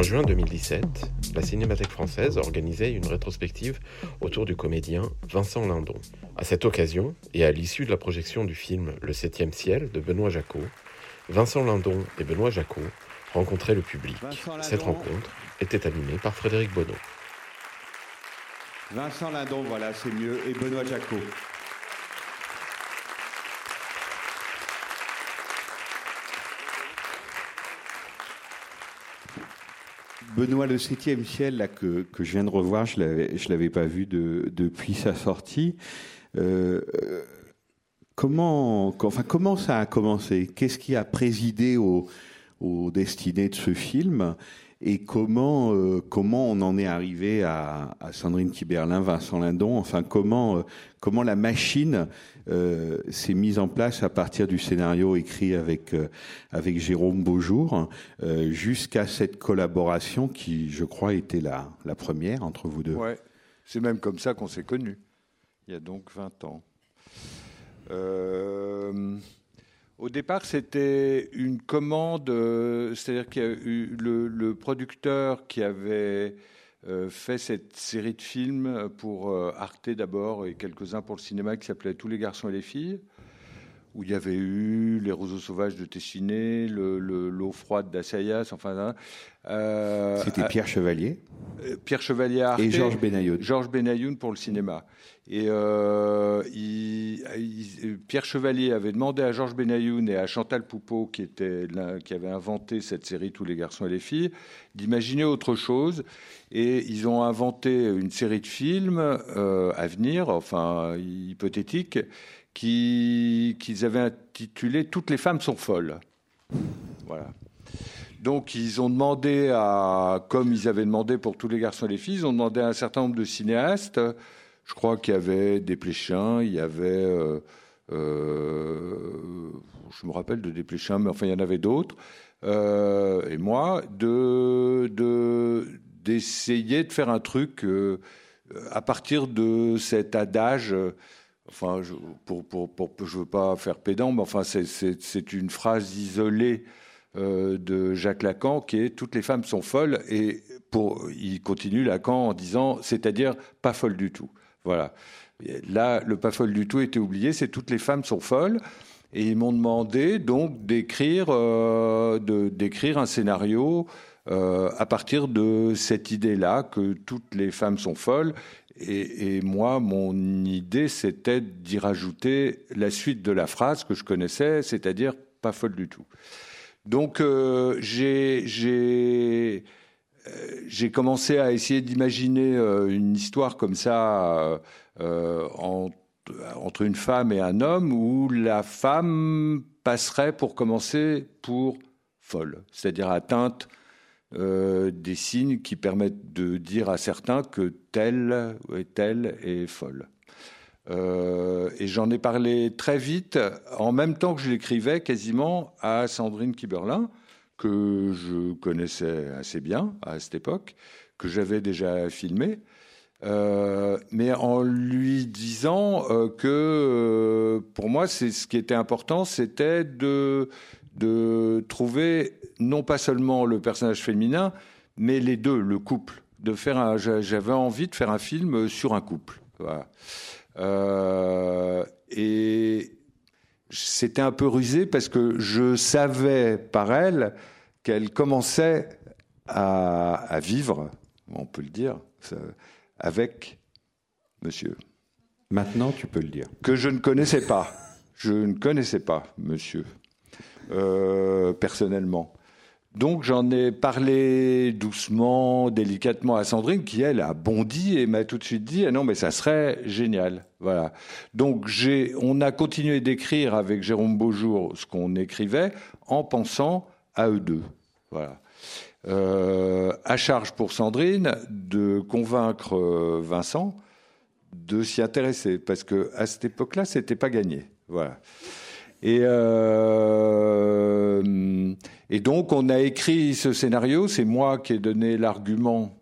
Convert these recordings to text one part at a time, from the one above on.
En juin 2017, la Cinémathèque française organisait une rétrospective autour du comédien Vincent Lindon. À cette occasion, et à l'issue de la projection du film Le Septième Ciel de Benoît Jacot, Vincent Lindon et Benoît Jacot rencontraient le public. Vincent Lindon. Cette rencontre était animée par Frédéric Bonneau. Vincent Lindon, voilà, c'est mieux, et Benoît Jacot. Benoît, le septième ciel là, que, je viens de revoir, je je l'avais pas vu de- depuis sa sortie. Euh, euh, comment, comment ça a commencé? Qu'est-ce qui a présidé au, aux destinées de ce film? Et comment euh, comment on en est arrivé à, Sandrine Kiberlin, Vincent Lindon, enfin comment euh, comment la machine euh, s'est mise en place à partir du scénario écrit avec avec Jérôme Beaujour jusqu'à cette collaboration qui, je crois, était la la première entre vous deux? Ouais, c'est même comme ça qu'on s'est connus, il y a donc 20 ans. Au départ, c'était une commande, euh, c'est-à-dire qu'il y a eu le, le producteur qui avait euh, fait cette série de films pour euh, Arte d'abord et quelques-uns pour le cinéma qui s'appelait Tous les garçons et les filles, où il y avait eu Les roseaux sauvages de Tessiné, le- le- L'eau froide d'Assayas, enfin. hein, euh, C'était Pierre Chevalier euh, Pierre Chevalier Arte et Georges Benayoun. Georges Benayoun pour le cinéma. Et euh, il- il- Pierre Chevalier avait demandé à Georges Benayoun et à Chantal Poupeau, qui, était qui avait inventé cette série Tous les garçons et les filles, d'imaginer autre chose. Et ils ont inventé une série de films euh, à venir, enfin hypothétiques, qui- qu'ils avaient intitulé Toutes les femmes sont folles. Voilà. Donc ils ont demandé à, comme ils avaient demandé pour tous les garçons et les filles, ils ont demandé à un certain nombre de cinéastes. Je crois qu'il y avait Desplechin, il y avait, euh, euh, je me rappelle de Desplechin, mais enfin il y en avait d'autres, euh, et moi, de de- d'essayer de faire un truc à partir de cet adage. Enfin, je, pour, pour, pour, je veux pas faire pédant, mais enfin, c'est- une phrase isolée euh, de Jacques Lacan qui est toutes les femmes sont folles et pour il continue Lacan en disant c'est-à-dire pas folles du tout. Voilà. Là, le pas folle du tout était oublié, c'est toutes les femmes sont folles. Et ils m'ont demandé donc d'écrire euh, d'écrire un scénario euh, à partir de cette idée-là que toutes les femmes sont folles. Et, moi, mon idée, c'était d'y rajouter la suite de la phrase que je connaissais, c'est-à-dire pas folle du tout. Donc euh, euh, j'ai commencé à essayer d'imaginer euh, une histoire comme ça en- entre une femme et un homme où la femme passerait pour commencer pour folle, c'est-à-dire atteinte euh, des signes qui permettent de dire à certains que telle ou telle est folle. Euh, et j'en ai parlé très vite, en même temps que je l'écrivais, quasiment à Sandrine Kiberlin, que je connaissais assez bien à cette époque, que j'avais déjà filmé, euh, mais en lui disant que pour moi, c'est ce qui était important, c'était de de trouver non pas seulement le personnage féminin, mais les deux, le couple. De faire j'avais envie de faire un film sur un couple. Voilà. Euh, et c'était un peu rusé parce que je savais par elle qu'elle commençait à, à vivre, on peut le dire, avec monsieur, Maintenant, tu peux le dire. que je ne connaissais pas. Je ne connaissais pas monsieur, euh, personnellement. Donc j'en ai parlé doucement, délicatement à Sandrine, qui elle a bondi et m'a tout de suite dit ah non mais ça serait génial, voilà. Donc j'ai, on a continué d'écrire avec Jérôme Beaujour ce qu'on écrivait en pensant à eux deux, voilà. Euh, à charge pour Sandrine de convaincre euh, Vincent de s'y intéresser parce que à cette époque-là, c'était pas gagné. Voilà. Et, euh, et donc, on a écrit ce scénario. C'est moi qui ai donné l'argument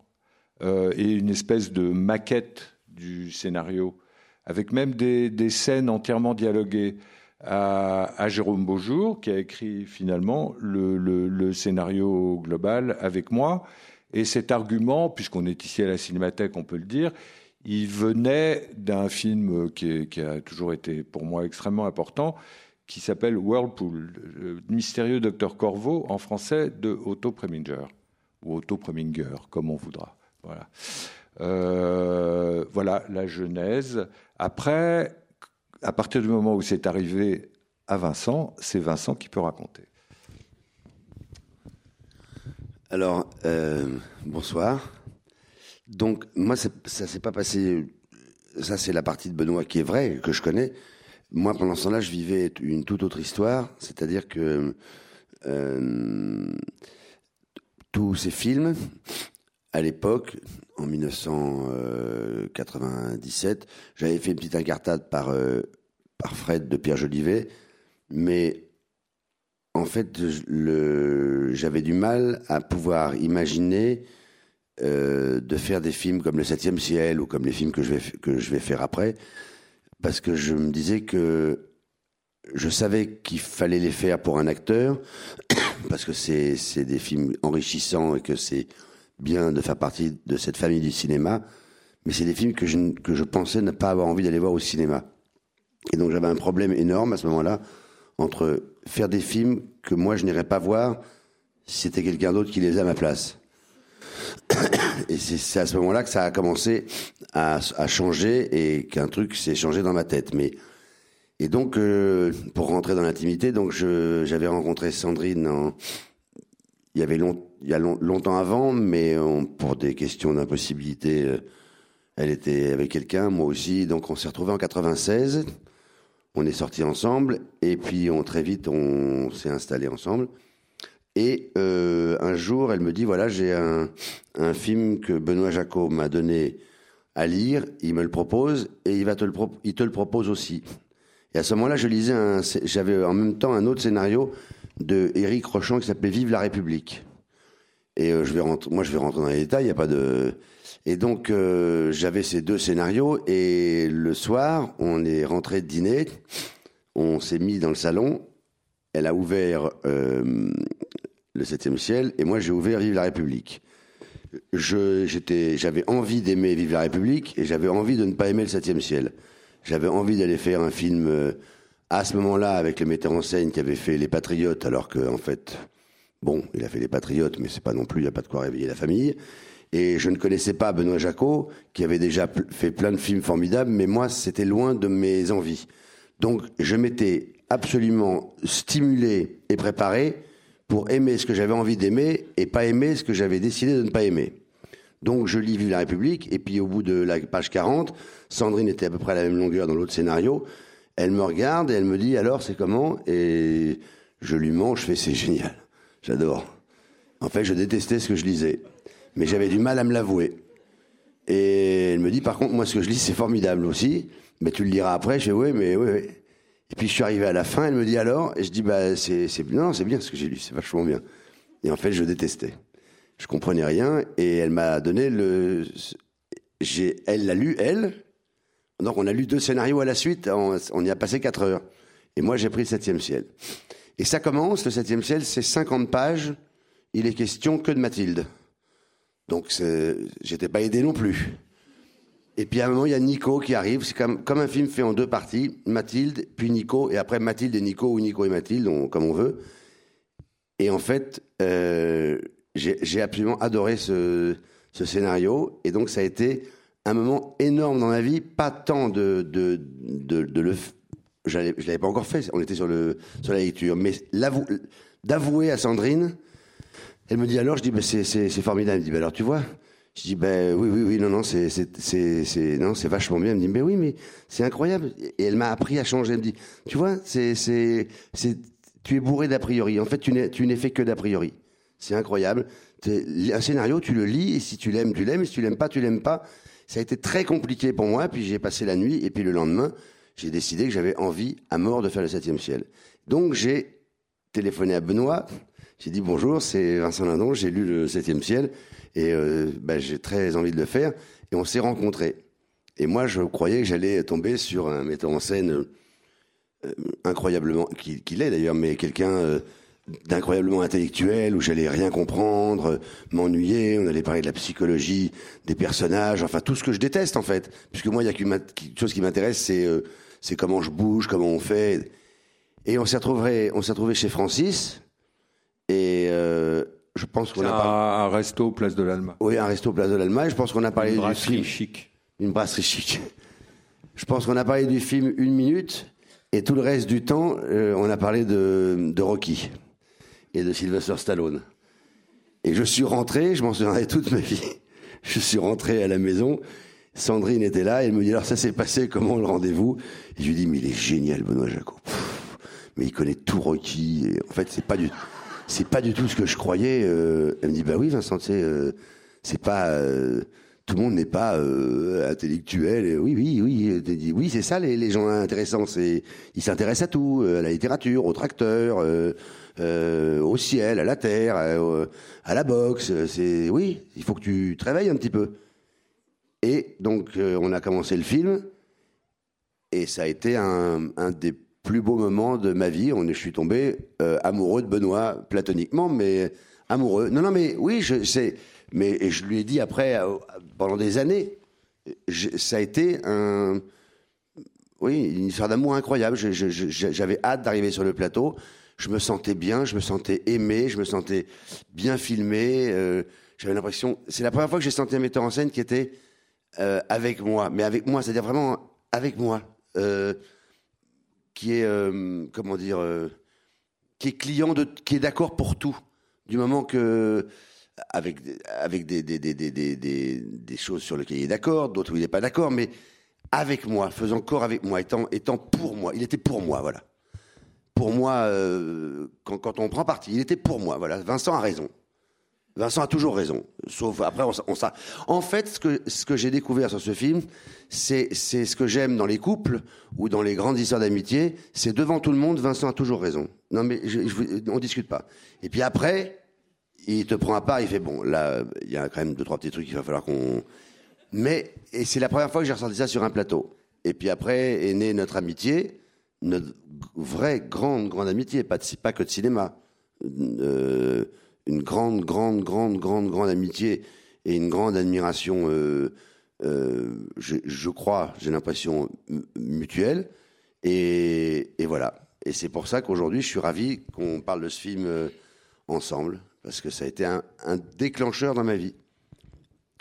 euh, et une espèce de maquette du scénario, avec même des, scènes entièrement dialoguées à, Jérôme Beaujour, qui a écrit finalement le, scénario global avec moi. Et cet argument, puisqu'on est ici à la Cinémathèque, on peut le dire, il venait d'un film qui, a toujours été pour moi extrêmement important, qui s'appelle Whirlpool, le mystérieux docteur Corvo, en français, de Otto Preminger, ou Otto Preminger, comme on voudra. Voilà. Euh, voilà la genèse. Après, à partir du moment où c'est arrivé à Vincent, c'est Vincent qui peut raconter. Alors, euh, bonsoir. Donc, moi, ça s'est pas passé. Ça, c'est la partie de Benoît qui est vraie, que je connais. Moi, pendant ce temps-là, je vivais une toute autre histoire, c'est-à-dire que euh, tous ces films, à l'époque, en 1997, j'avais fait une petite incartade par, euh, par Fred de Pierre Jolivet, mais en fait, j'avais du mal à pouvoir imaginer euh, de faire des films comme Le Septième Ciel ou comme les films que je vais, que je vais faire après, parce que je me disais que je savais qu'il fallait les faire pour un acteur, parce que c'est des films enrichissants et que c'est bien de faire partie de cette famille du cinéma, mais c'est des films que je, que je pensais ne pas avoir envie d'aller voir au cinéma. Et donc j'avais un problème énorme à ce moment-là entre faire des films que moi je n'irais pas voir si c'était quelqu'un d'autre qui les faisait à ma place. Et c'est à ce moment-là que ça a commencé à, changer et qu'un truc s'est changé dans ma tête. Mais et donc euh, pour rentrer dans l'intimité, donc j'avais rencontré Sandrine il y avait a long, longtemps avant, mais pour des questions d'impossibilité, euh, elle était avec quelqu'un, moi aussi. Donc on s'est retrouvés en 96. On est sortis ensemble et puis on très vite on s'est installés ensemble. Et euh, un jour, elle me dit voilà, j'ai un, un, film que Benoît Jacot m'a donné à lire. Il me le propose et il te le, propose aussi. Et à ce moment-là, je lisais j'avais en même temps un autre scénario de Éric Rochon qui s'appelait Vive la République. Et euh, je vais moi, je vais rentrer dans les détails. Il y a pas de. Et donc, euh, j'avais ces deux scénarios. Et le soir, on est rentré de dîner. On s'est mis dans le salon. Elle a ouvert le Septième Ciel, et moi, j'ai ouvert Vive la République. J'avais envie d'aimer Vive la République, et j'avais envie de ne pas aimer le Septième Ciel. J'avais envie d'aller faire un film. Euh, à ce moment-là, avec le metteur en scène qui avait fait Les Patriotes, alors que, en fait, bon, il a fait Les Patriotes, mais c'est pas non plus, il n'y a pas de quoi réveiller la famille. Et je ne connaissais pas Benoît Jacot, qui avait déjà fait plein de films formidables, mais moi, c'était loin de mes envies. Donc, je m'étais absolument stimulé et préparé pour aimer ce que j'avais envie d'aimer et pas aimer ce que j'avais décidé de ne pas aimer. Donc, je lis Vive la République, et puis au bout de la page 40, Sandrine était à peu près à la même longueur dans l'autre scénario, elle me regarde et elle me dit alors c'est comment? Et je lui mens, je fais c'est génial, j'adore. En fait, je détestais ce que je lisais, mais j'avais du mal à me l'avouer. Et elle me dit par contre moi ce que je lis c'est formidable aussi, mais tu le liras après. Je fais oui mais oui. oui. Et puis je suis arrivé à la fin, elle me dit alors, et je dis bah c'est c'est non c'est bien ce que j'ai lu, c'est vachement bien. Et en fait je détestais, je comprenais rien et elle m'a donné le, j'ai elle l'a lu elle donc on a lu deux scénarios à la suite, on, on y a passé quatre heures. Et moi j'ai pris le septième ciel. Et ça commence, le septième ciel, c'est 50 pages, il est question que de Mathilde. Donc j'étais pas aidé non plus. Et puis à un moment, il y a Nico qui arrive, c'est comme, comme un film fait en deux parties, Mathilde, puis Nico, et après Mathilde et Nico, ou Nico et Mathilde, comme on veut. Et en fait, euh, j'ai absolument adoré ce, ce scénario, et donc ça a été un moment énorme dans ma vie, pas tant de, de, de, de le. Je ne l'avais pas encore fait, on était sur, le, sur la lecture, mais d'avouer à Sandrine, elle me dit alors, je dis, bah, c'est formidable. Elle me dit, bah, alors tu vois Je dis, ben oui, oui, oui, non, non, c'est non, c'est vachement bien. Elle me dit, mais oui, mais c'est incroyable. Et elle m'a appris à changer. Elle me dit, tu vois, c'est tu es bourré d'a priori. En fait, tu n'es fait que d'a priori. C'est incroyable. Un scénario, tu le lis, et si tu l'aimes, tu l'aimes, si tu l'aimes pas, tu l'aimes pas. ça a été très compliqué pour moi. Puis j'ai passé la nuit et puis le lendemain, j'ai décidé que j'avais envie à mort de faire le septième ciel. Donc j'ai téléphoné à Benoît. J'ai dit bonjour, c'est Vincent Lindon. J'ai lu le septième ciel et euh, bah, j'ai très envie de le faire. Et on s'est rencontrés. Et moi, je croyais que j'allais tomber sur un metteur en scène euh, incroyablement, qui, qui l'est d'ailleurs, mais quelqu'un euh, d'incroyablement intellectuel où j'allais rien comprendre, euh, m'ennuyer. On allait parler de la psychologie des personnages, enfin tout ce que je déteste en fait, puisque moi il y a qu'une chose qui m'intéresse, c'est c'est comment je bouge, comment on fait. Et on s'est retrouvé, retrouvé chez Francis, et je pense qu'on a un, parlé. un resto place de l'Alma. Oui, un resto Place de l'Allemagne. Je pense qu'on a parlé Une du brasserie film. chic. Une brasserie chic. Je pense qu'on a parlé du film une minute et tout le reste du temps, euh, on a parlé de, de Rocky et de Sylvester Stallone. Et je suis rentré, je m'en souviendrai toute ma vie. Je suis rentré à la maison, Sandrine était là, et elle me dit alors ça s'est passé comment le rendez-vous? Et je lui dis mais il est génial Benoît Jacot. Pff, mais il connaît tout Rocky. Et en fait c'est pas du c'est pas du tout ce que je croyais. Euh, elle me dit bah oui Vincent, sais, euh, c'est pas euh, tout le monde n'est pas euh, intellectuel. Et oui, oui, oui. Dit, Oui, c'est ça les, les gens intéressants. C'est ils s'intéressent à tout, euh, à la littérature, aux tracteurs, euh, au ciel, à la terre, euh, à la boxe. C'est oui, il faut que tu te réveilles un petit peu. Et donc on a commencé le film et ça a été un, un des plus beaux moments de ma vie. On je suis tombé euh, amoureux de Benoît platoniquement, mais amoureux. Non, non, mais oui, je sais. Mais et je lui ai dit après, euh, pendant des années, ça a été un, oui, une histoire d'amour incroyable. J'avais hâte d'arriver sur le plateau. Je me sentais bien, je me sentais aimé, je me sentais bien filmé. euh, J'avais l'impression. C'est la première fois que j'ai senti un metteur en scène qui était avec moi, mais avec moi, c'est-à-dire vraiment avec moi, qui est euh, comment dire, euh, est client qui est d'accord pour tout, du moment que avec des choses sur lesquelles il est d'accord, d'autres où il n'est pas d'accord, mais avec moi, faisant corps avec moi, étant étant pour moi, il était pour moi, voilà. Pour moi, euh, quand, quand on prend parti, il était pour moi, voilà. Vincent a raison. Vincent a toujours raison, sauf après on, on s'a- En fait, ce que ce que j'ai découvert sur ce film, c'est c'est ce que j'aime dans les couples ou dans les grandes histoires d'amitié, c'est devant tout le monde, Vincent a toujours raison. Non mais je, je on discute pas. Et puis après, il te prend à part, il fait bon, là il y a quand même deux trois petits trucs qu'il va falloir qu'on. Mais et c'est la première fois que j'ai ressenti ça sur un plateau. Et puis après est née notre amitié, notre vraie grande grande amitié, pas pas que de cinéma. Euh, une grande, grande, grande, grande, grande amitié et une grande admiration, euh, euh, je, crois, j'ai l'impression, mutuelle. Et, voilà. Et c'est pour ça qu'aujourd'hui, je suis ravi qu'on parle de ce film euh, ensemble, parce que ça a été un, un déclencheur dans ma vie.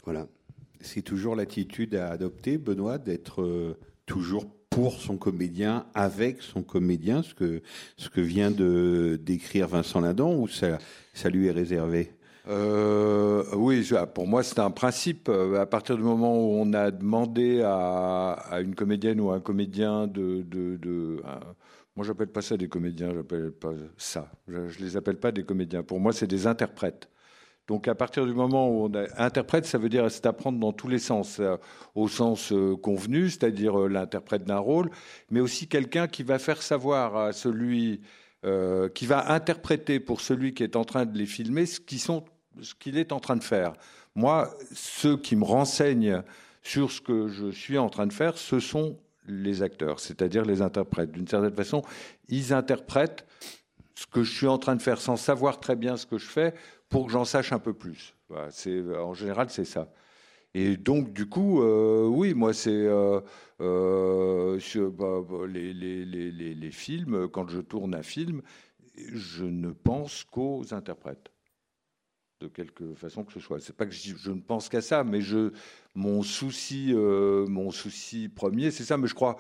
Voilà. C'est toujours l'attitude à adopter, Benoît, d'être toujours pour son comédien, avec son comédien, ce que, ce que vient de décrire Vincent Lindon, ou ça, ça lui est réservé? Euh, oui, je- pour moi, c'est un principe. Euh, À partir du moment où on a demandé à, une comédienne ou à un comédien de. de, de moi, j'appelle pas ça des comédiens, j'appelle pas ça. Je, je les appelle pas des comédiens. Pour moi, c'est des interprètes. Donc, à partir du moment où on interprète, ça veut dire c'est apprendre dans tous les sens, euh, au sens euh, convenu, c'est-à-dire euh, l'interprète d'un rôle, mais aussi quelqu'un qui va faire savoir à celui qui va interpréter pour celui qui est en train de les filmer ce qui sont ce qu'il est en train de faire. Moi, ceux qui me renseignent sur ce que je suis en train de faire, ce sont les acteurs, c'est-à-dire les interprètes. D'une certaine façon, ils interprètent ce que je suis en train de faire sans savoir très bien ce que je fais pour que j'en sache un peu plus. C'est, en général, c'est ça. Et donc, du coup, euh, oui, moi, c'est euh, euh, bah, bah, les, films, quand je tourne un film, je ne pense qu'aux interprètes de quelque façon que ce soit. C'est pas que je, je ne pense qu'à ça, mais je, mon souci, mon souci premier, c'est ça. Mais je crois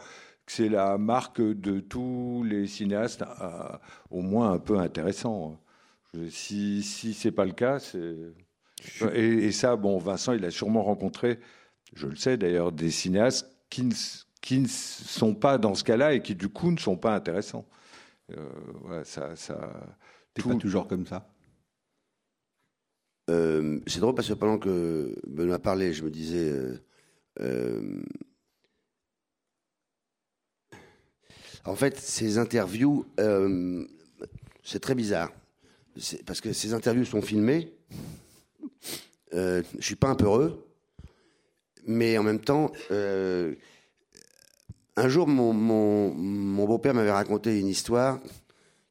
c'est la marque de tous les cinéastes, euh, au moins un peu intéressant. Je- si si c'est pas le cas, c'est et, et ça, bon, Vincent, il a sûrement rencontré, je le sais d'ailleurs, des cinéastes qui ne, qui ne sont pas dans ce cas-là et qui du coup ne sont pas intéressants. Euh, voilà, ça, ça. Tout- pas toujours comme ça? Euh, c'est drôle parce que pendant que Benoît parlait, je me disais, euh, euh, en fait, ces interviews, euh, c'est très bizarre. Parce que ces interviews sont filmées. Euh, je suis pas un peu heureux, mais en même temps, euh, un jour, mon, mon, beau-père m'avait raconté une histoire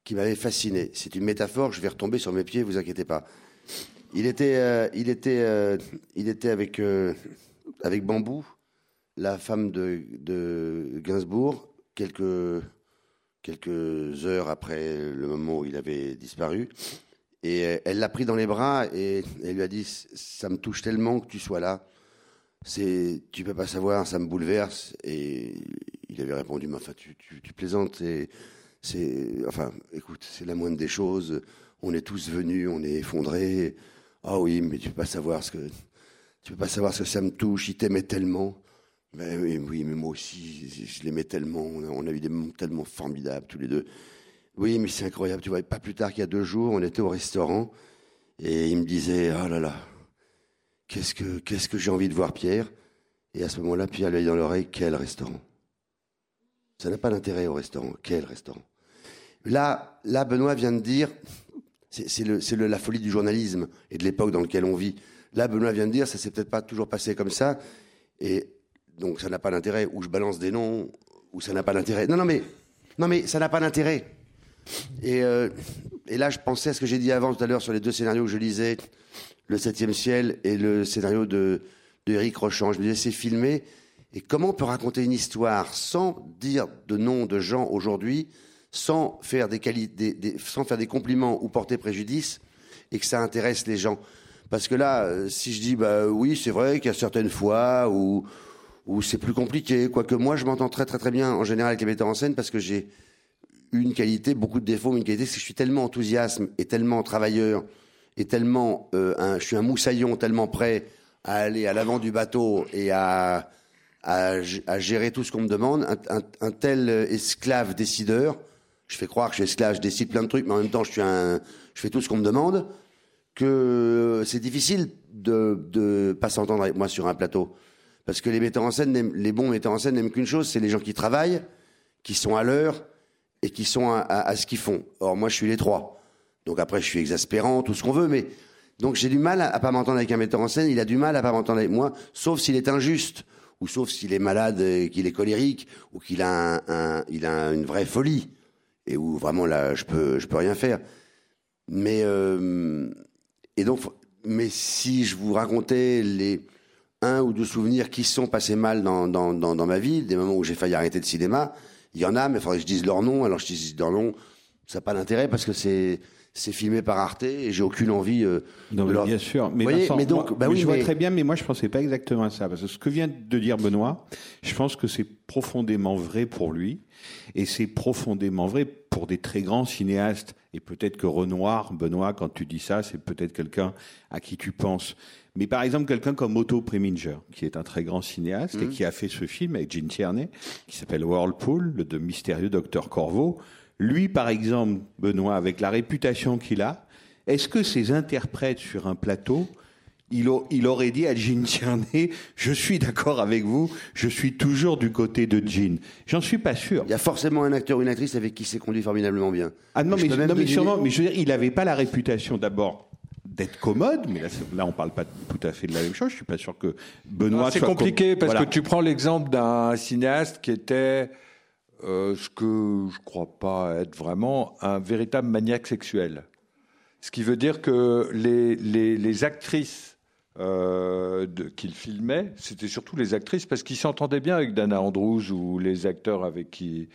qui m'avait fasciné. C'est une métaphore, je vais retomber sur mes pieds, vous inquiétez pas. Il était, euh, il était, il était avec, avec Bambou, la femme de, de Gainsbourg, quelques, quelques heures après le moment où il avait disparu. Et euh, elle l'a pris dans les bras et elle lui a dit Ça me touche tellement que tu sois là. C'est, tu peux pas savoir, ça me bouleverse. Et il avait répondu Mais enfin, tu, tu, plaisantes. C'est, c'est, enfin, écoute, c'est la moindre des choses. On est tous venus, on est effondrés. Ah oui, mais tu peux pas savoir ce que, tu peux pas savoir ce que ça me touche. Il t'aimait tellement. Oui, mais moi aussi, je l'aimais tellement. On a, eu des moments tellement formidables tous les deux. Oui, mais c'est incroyable. Tu vois, pas plus tard qu'il y a deux jours, on était au restaurant et il me disait, oh là là, qu'est-ce que, qu'est-ce que j'ai envie de voir Pierre? Et à ce moment-là, Pierre lui a dit dans l'oreille, quel restaurant? Ça n'a pas d'intérêt au restaurant. Quel restaurant? Là, là, Benoît vient de dire, c'est la folie du journalisme et de l'époque dans laquelle on vit. Là, Benoît vient de dire, ça s'est peut-être pas toujours passé comme ça, et donc ça n'a pas d'intérêt. Ou je balance des noms, ou ça n'a pas d'intérêt. Non, non, mais, non, mais ça n'a pas d'intérêt. Et, euh, et là, je pensais à ce que j'ai dit avant tout à l'heure sur les deux scénarios que je lisais, Le Septième Ciel et le scénario de, de Eric Rochant. Je me disais, c'est filmé. Et comment on peut raconter une histoire sans dire de nom de gens aujourd'hui, sans faire des- des- sans faire des compliments ou porter préjudice, et que ça intéresse les gens? Parce que là, euh, si je dis, bah oui, c'est vrai qu'il y a certaines fois où, où c'est plus compliqué, quoique moi, je m'entends très très très bien en général avec les metteurs en scène parce que j'ai une qualité, beaucoup de défauts, mais une qualité, c'est que je suis tellement enthousiasme et tellement travailleur et tellement, euh, un, je suis un moussaillon tellement prêt à aller à l'avant du bateau et à, gérer tout ce qu'on me demande, un, tel euh, esclave décideur, je fais croire que je suis esclave, je décide plein de trucs, mais en même temps, je suis un, je fais tout ce qu'on me demande, que c'est difficile de, de pas s'entendre avec moi sur un plateau. Parce que les metteurs en scène, les bons metteurs en scène n'aiment qu'une chose, c'est les gens qui travaillent, qui sont à l'heure et qui sont à, ce qu'ils font. Or, moi, je suis les trois. Donc après, je suis exaspérant, tout ce qu'on veut, mais donc j'ai du mal à, à pas m'entendre avec un metteur en scène. Il a du mal à pas m'entendre avec moi, sauf s'il est injuste, ou sauf s'il est malade, qu'il est colérique, ou qu'il a un- il a une vraie folie, et où vraiment là, je peux, je peux rien faire. Mais euh, et donc, mais si je vous racontais les un ou deux souvenirs qui sont passés mal dans, dans, dans, dans ma vie, des moments où j'ai failli arrêter le cinéma, il y en a, mais il faudrait que je dise leur nom. Alors je dis leur nom, ça n'a pas d'intérêt parce que c'est c'est filmé par Arte et j'ai aucune envie. euh, Non, de leur- bien sûr. Mais, voyez, Vincent, mais donc, moi- bah oui, je vois très bien, mais moi, je pensais pas exactement à ça. Parce que ce que vient de dire Benoît, je pense que c'est profondément vrai pour lui. Et c'est profondément vrai pour des très grands cinéastes. Et peut-être que Renoir, Benoît, quand tu dis ça, c'est peut-être quelqu'un à qui tu penses. Mais par exemple, quelqu'un comme Otto Preminger, qui est un très grand cinéaste et qui a fait ce film avec Gene Tierney, qui s'appelle Whirlpool, le de mystérieux docteur Corvo. Lui, par exemple, Benoît, avec la réputation qu'il a, est-ce que ces interprètes sur un plateau, il, au- il aurait dit à Gene Tierney, je suis d'accord avec vous, je suis toujours du côté de Gene. J'en suis pas sûr. Il y a forcément un acteur ou une actrice avec qui c'est conduit formidablement bien. Ah non, mais, non, mais sûrement, mais je veux dire, il n'avait pas la réputation d'abord d'être commode, mais là, là on parle pas tout à fait de la même chose. Je suis pas sûr que Benoît. C'est compliqué com- parce Voilà. que tu prends l'exemple d'un cinéaste qui était euh, ce que je crois pas être vraiment un véritable maniaque sexuel. Ce qui veut dire que les, les, les actrices euh, qu'il filmait, c'était surtout les actrices parce qu'il s'entendait bien avec Dana Andrews ou les acteurs avec qui.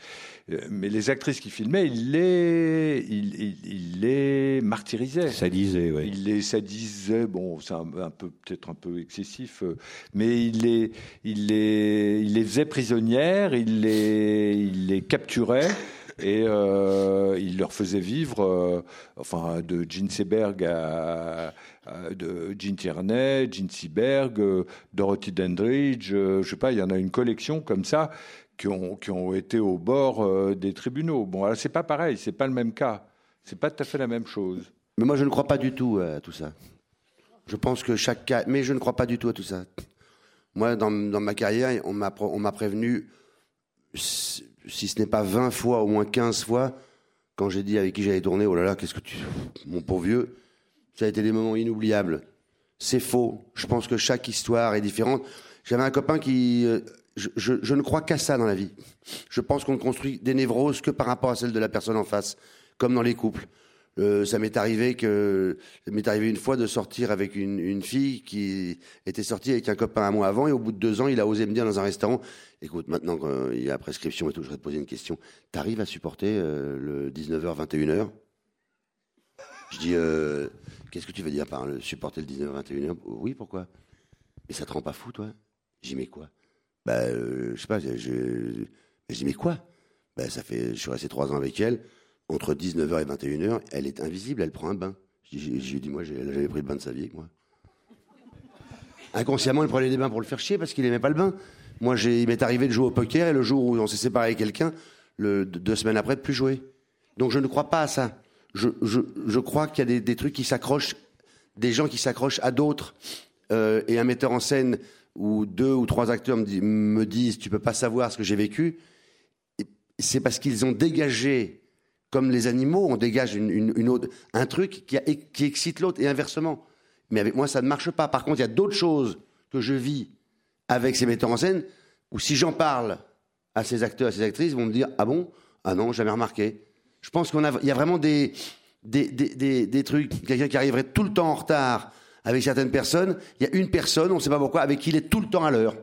euh, Mais les actrices qu'il filmait, il les, il, il, il les martyrisait. Ça disait, oui. Il les sadisait, bon, c'est un, un peu peut-être un peu excessif, euh, mais il les, il les, il les faisait prisonnières, il les, il les capturait et euh, il leur faisait vivre, euh, enfin, de Gene Seberg à, à- de Tierney, Gene Seberg, euh, Dorothy Dandridge, euh, je sais pas, il y en a une collection comme ça qui ont, qui ont été au bord des tribunaux. Bon, alors c'est pas pareil, c'est pas le même cas, c'est pas tout à fait la même chose. Mais moi, je ne crois pas du tout à tout ça. Je pense que chaque cas. Mais je ne crois pas du tout à tout ça. Moi, dans, dans ma carrière, on m'a prévenu, si ce n'est pas 20 fois, au moins 15 fois, quand j'ai dit avec qui j'allais tourner, oh là là, qu'est-ce que tu. Mon pauvre vieux, ça a été des moments inoubliables. C'est faux. Je pense que chaque histoire est différente. J'avais un copain qui. euh, je ne crois qu'à ça dans la vie. Je pense qu'on ne construit des névroses que par rapport à celle de la personne en face, comme dans les couples. Euh, ça m'est arrivé que m'est arrivé une fois de sortir avec une, fille qui était sortie avec un copain un mois avant et au bout de deux ans, il a osé me dire dans un restaurant "Écoute, maintenant qu'il y a prescription et tout, je voudrais te poser une question. T'arrives à supporter euh, le 19h 21h Je dis euh, "Qu'est-ce que tu veux dire par le supporter le 19h 21h Oui, pourquoi? Et ça te rend pas fou, toi? Dit "Mais quoi? Bah, euh, je sais pas. Je dis "Mais quoi? Bah, ça fait. Je suis resté trois ans avec elle." Entre 19h et 21h, elle est invisible, elle prend un bain. Je dis- Je lui ai dit, moi, j'ai- jamais pris le bain de sa vie moi. Inconsciemment, elle prenait des bains pour le faire chier parce qu'il aimait pas le bain. Moi, j'ai- il m'est arrivé de jouer au poker et le jour où on s'est séparé avec quelqu'un, deux semaines après, de plus jouer. Donc je ne crois pas à ça. Je, crois qu'il y a des, trucs qui s'accrochent, des gens qui s'accrochent à d'autres. Euh, et un metteur en scène ou deux ou trois acteurs me, di- me disent, tu peux pas savoir ce que j'ai vécu. C'est parce qu'ils ont dégagé, comme les animaux, on dégage une, autre, un truc qui, excite l'autre et inversement. Mais avec moi, ça ne marche pas. Par contre, il y a d'autres choses que je vis avec ces metteurs en scène où si j'en parle à ces acteurs, à ces actrices, ils vont me dire Ah bon? Ah non, jamais remarqué. Je pense qu'on a, il y a vraiment des, trucs. Quelqu'un qui arriverait tout le temps en retard avec certaines personnes. Il y a une personne, on ne sait pas pourquoi, avec qui il est tout le temps à l'heure.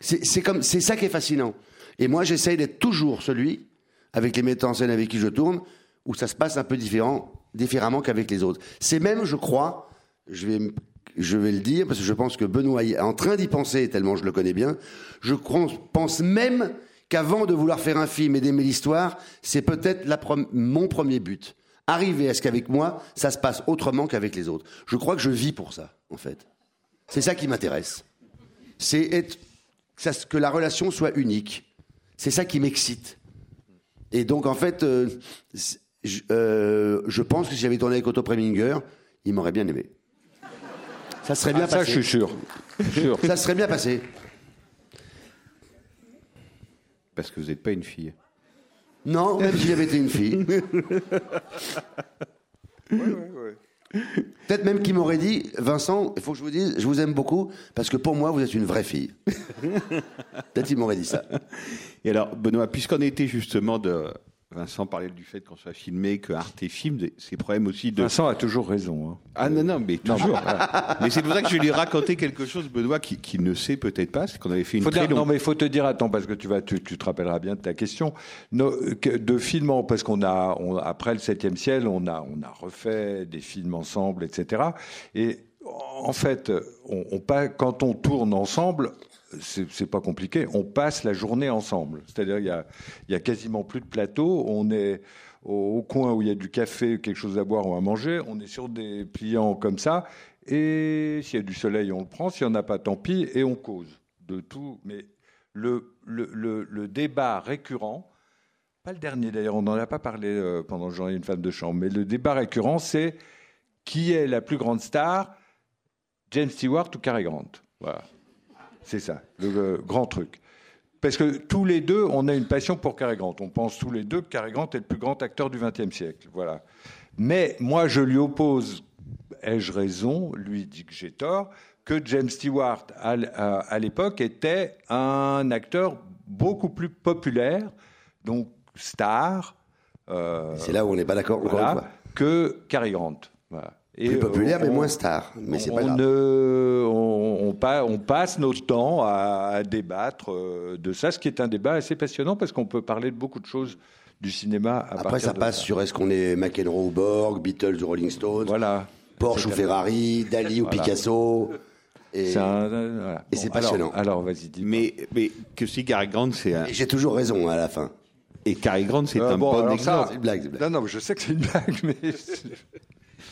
C'est comme, c'est ça qui est fascinant. Et moi, j'essaye d'être toujours celui, avec les metteurs en scène avec qui je tourne, où ça se passe un peu différent, différemment qu'avec les autres. C'est même, je crois, je vais, je vais le dire, parce que je pense que Benoît est en train d'y penser, tellement je le connais bien, je pense même qu'avant de vouloir faire un film et d'aimer l'histoire, c'est peut-être mon premier but. Arriver à ce qu'avec moi, ça se passe autrement qu'avec les autres. Je crois que je vis pour ça, en fait. C'est ça qui m'intéresse. C'est être, que la relation soit unique. C'est ça qui m'excite. Et donc, en fait, euh, je, euh, je pense que si j'avais tourné avec Otto Preminger, il m'aurait bien aimé. Ça serait bien Ah, ça, passé. je suis sûr. sûr. Ça serait bien passé. Parce que vous n'êtes pas une fille. Non, même si j'avais été une fille. Peut-être même qu'il m'aurait dit, Vincent, il faut que je vous dise, je vous aime beaucoup, parce que pour moi, vous êtes une vraie fille. Peut-être qu'il m'aurait dit ça. Et alors, Benoît, puisqu'on était justement de. Vincent parlait du fait qu'on soit filmé, que Arte filme, c'est problème aussi de. Vincent a toujours raison. hein. Ah non, non, mais toujours. Mais c'est pour ça que je lui raconter quelque chose, Benoît, qui, qui ne sait peut-être pas, c'est qu'on avait fait une Faut très dire- non, mais il faut te dire, attends, parce que tu, vas, tu, tu te rappelleras bien de ta question. De films, parce qu'on a, on- après le 7e ciel, on a, on a refait des films ensemble, etc. Et en fait, on, on quand on tourne ensemble, c'est pas compliqué, on passe la journée ensemble. C'est-à-dire, il y a, quasiment plus de plateau, on est au, coin où il y a du café, quelque chose à boire ou à manger, on est sur des pliants comme ça, et s'il y a du soleil, on le prend, s'il n'y en a pas, tant pis, et on cause de tout. Mais le, débat récurrent, pas le dernier d'ailleurs, on n'en a pas parlé euh, pendant J'en ai une femme de chambre, mais le débat récurrent, c'est qui est la plus grande star, James Stewart ou Cary Grant? Voilà. C'est ça, le grand truc. Parce que tous les deux, on a une passion pour Cary Grant. On pense tous les deux que Cary Grant est le plus grand acteur du XXe siècle. Voilà. Mais moi, je lui oppose, ai-je raison, lui dit que j'ai tort, que James Stewart, à, l'époque, était un acteur beaucoup plus populaire, donc star. euh, C'est là où on n'est pas d'accord, encore voilà, une fois. que Cary Grant. Voilà. Et, Plus populaire, mais moins star. Mais c'est pas on, grave. ne- on, on pa- on passe notre temps à, à débattre euh, de ça, ce qui est un débat assez passionnant parce qu'on peut parler de beaucoup de choses du cinéma. À Après, ça de passe sur est-ce qu'on est McEnroe ou Borg, Beatles ou Rolling Stones, Voilà. Porsche ou. Ferrari, Dali ou. Picasso. Et, C'est un- euh, voilà. et c'est alors- passionnant. Alors, vas-y, dis. Mais, mais que si Cary Grant, c'est un. et j'ai toujours raison à la fin. Et Cary Grant, c'est Euh, un bon, bon exemple. ça- C'est une blague, c'est une blague. Non, non, je sais que c'est une blague, mais.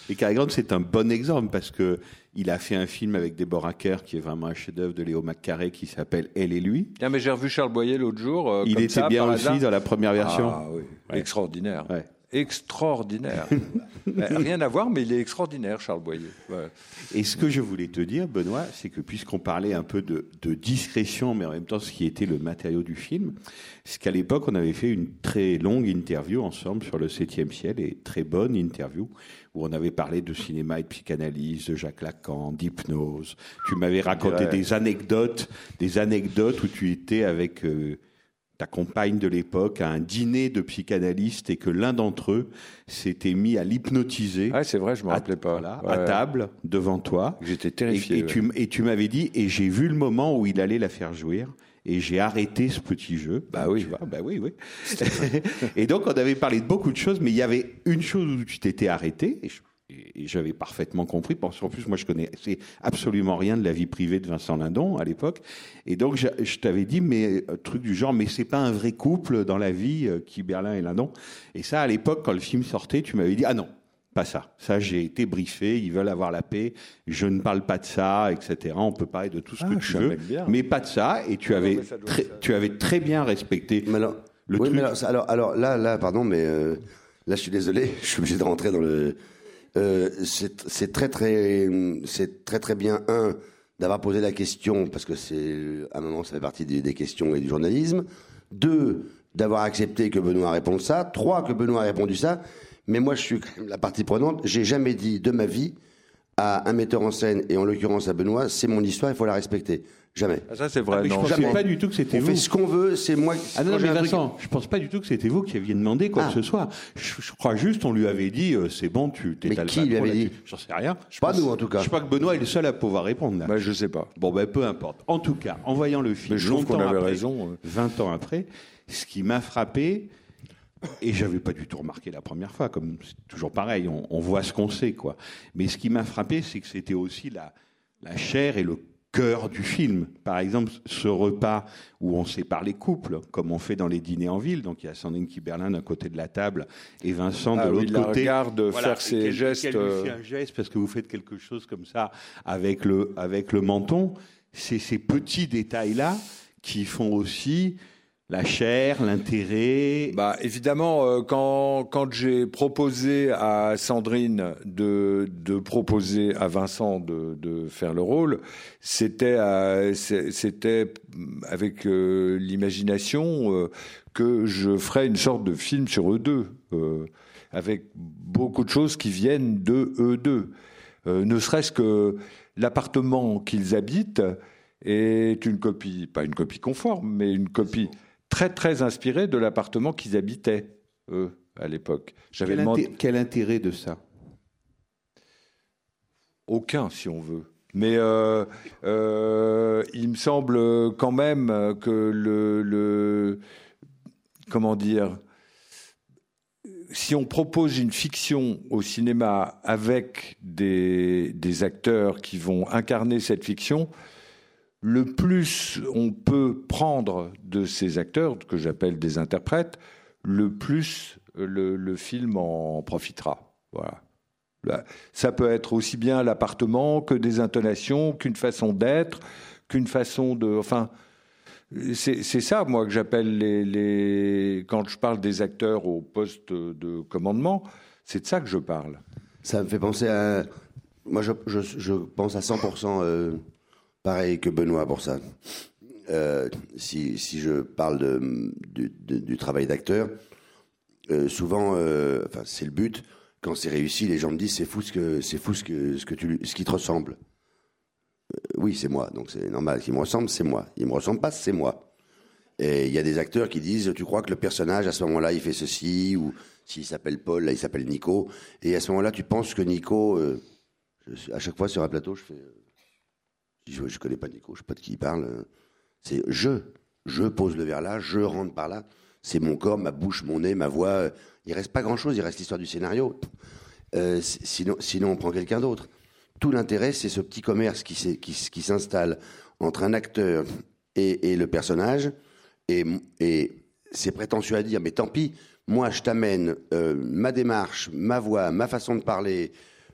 Et Cary Grant, c'est un bon exemple parce que il a fait un film avec Deborah Kerr qui est vraiment un chef-d'œuvre de Léo McCarré qui s'appelle Elle et lui. Tiens, mais j'ai revu Charles Boyer l'autre jour. euh, il comme était ça, bien aussi hasard. dans la première version. Ah oui, Ouais. extraordinaire. Ouais. extraordinaire. Rien à voir, mais il est extraordinaire, Charles Boyer. Ouais. Et ce que je voulais te dire, Benoît, c'est que puisqu'on parlait un peu de, de discrétion, mais en même temps ce qui était le matériau du film, c'est qu'à l'époque, on avait fait une très longue interview ensemble sur le septième ciel, et très bonne interview, où on avait parlé de cinéma et de psychanalyse, de Jacques Lacan, d'hypnose. Tu m'avais raconté Ouais. des anecdotes, des anecdotes où tu étais avec euh, ta compagne de l'époque à un dîner de psychanalystes et que l'un d'entre eux s'était mis à l'hypnotiser Ah, c'est vrai, je me à, rappelais pas. voilà, Ouais. à table devant toi. J'étais terrifié. et ouais. tu, et tu m'avais dit, et j'ai vu le moment où il allait la faire jouir, et j'ai arrêté ce petit jeu. Bah oui. Tu vois, bah oui, oui. et donc, on avait parlé de beaucoup de choses, mais il y avait une chose où tu t'étais arrêté, et je- et et j'avais parfaitement compris, parce qu'en plus, moi, je connaissais absolument rien de la vie privée de Vincent Lindon à l'époque. Et donc, je, je t'avais dit, mais un truc du genre, mais c'est pas un vrai couple dans la vie, euh, qui Berlin et Lindon. Et ça, à l'époque, quand le film sortait, tu m'avais dit, ah non, pas ça. Ça, j'ai été briefé. Ils veulent avoir la paix. Je ne parle pas de ça, etc. On peut parler de tout ce Ah, que je tu veux, mais pas de ça. Et tu non, avais, très, ça. tu avais très bien respecté. Mais alors, Le oui, truc- mais alors, ça- alors, alors, là, là, pardon, mais euh, là, je suis désolé, je suis obligé de rentrer dans le. Euh, c'est c'est très, très, c'est très, très bien un d'avoir posé la question parce que c'est à un moment ça fait partie des, des questions et du journalisme. Deux, d'avoir accepté que Benoît réponde ça. Trois, que Benoît a répondu ça. Mais moi, je suis quand même la partie prenante. J'ai jamais dit de ma vie à un metteur en scène et en l'occurrence à Benoît, c'est mon histoire, il faut la respecter. Jamais. Ah, ça, c'est Ah, vrai. mais je non. jamais. pas du tout que c'était On vous. fait ce qu'on veut, c'est moi. Ah non, mais un truc- Vincent, je pense pas du tout que c'était vous qui aviez demandé quoi Ah. que ce soit. Je, je crois juste, on lui avait dit, euh, c'est bon, tu t'es Mais qui lui avait dit J'en sais rien. Je Pas pense- nous, en tout cas. Je crois que Benoît est le seul à pouvoir répondre là. Bah, je sais pas. Bon, ben, peu importe. En tout cas, en voyant le film, Mais je trouve qu'on longtemps avait après, raison, euh. 20 ans après, ce qui m'a frappé, et j'avais pas du tout remarqué la première fois, comme c'est toujours pareil, on, on voit ce qu'on sait, quoi. Mais ce qui m'a frappé, c'est que c'était aussi la, la chair et le cœur du film. Par exemple, ce repas où on sépare les couples, comme on fait dans les dîners en ville. Donc il y a Sandrine Kiberlin d'un côté de la table et Vincent Ah de oui, l'autre il la côté. regarde Voilà, faire ses gestes, qu'elle lui fait euh, un geste parce que vous faites quelque chose comme ça avec le, avec le menton. C'est ces petits détails-là qui font aussi la chair, l'intérêt. Bah, évidemment, euh, quand, quand j'ai proposé à Sandrine de, de proposer à Vincent de, de faire le rôle, c'était euh, c'était avec euh, l'imagination euh, que je ferais une sorte de film sur eux deux, euh, avec beaucoup de choses qui viennent de eux deux. Euh, ne serait-ce que l'appartement qu'ils habitent est une copie, pas une copie conforme, mais une copie très très inspirée de l'appartement qu'ils habitaient, eux, à l'époque. J'avais quel, demandé inté- quel intérêt de ça? Aucun, si on veut. Mais euh, euh, il me semble quand même que le, le comment dire, si on propose une fiction au cinéma avec des, des acteurs qui vont incarner cette fiction, le plus on peut prendre de ces acteurs, que j'appelle des interprètes, le plus le, film en profitera. Voilà. Là, Ça peut être aussi bien l'appartement que des intonations, qu'une façon d'être, qu'une façon de. Enfin, c'est ça, moi, que j'appelle les. Quand je parle des acteurs au poste de commandement, c'est de ça que je parle. Ça me fait penser à. Moi, je, pense à 100% euh, pareil que Benoît pour ça. Euh, si, si je parle du, travail d'acteur, euh, souvent, euh, enfin, c'est le but. Quand c'est réussi, les gens me disent c'est fou ce que c'est fou ce que ce que tu ce qui te ressemble. Oui, c'est moi, donc c'est normal. Qui me ressemble, c'est moi. Il me ressemble pas, c'est moi. Et il y a des acteurs qui disent tu crois que le personnage à ce moment-là il fait ceci ou s'il s'appelle Paul là il s'appelle Nico et à ce moment-là tu penses que Nico à chaque fois sur un plateau je fais je, je connais pas Nico je sais pas de qui il parle euh, c'est je je pose le verre là je rentre par là c'est mon corps ma bouche mon nez ma voix il reste pas grand chose il reste l'histoire du scénario. Euh, si- sinon sinon on prend quelqu'un d'autre. Tout l'intérêt c'est ce petit commerce qui s'installe entre un acteur et, le personnage et, et c'est prétentieux à dire, mais tant pis, moi je t'amène euh, ma démarche, ma voix, ma façon de parler,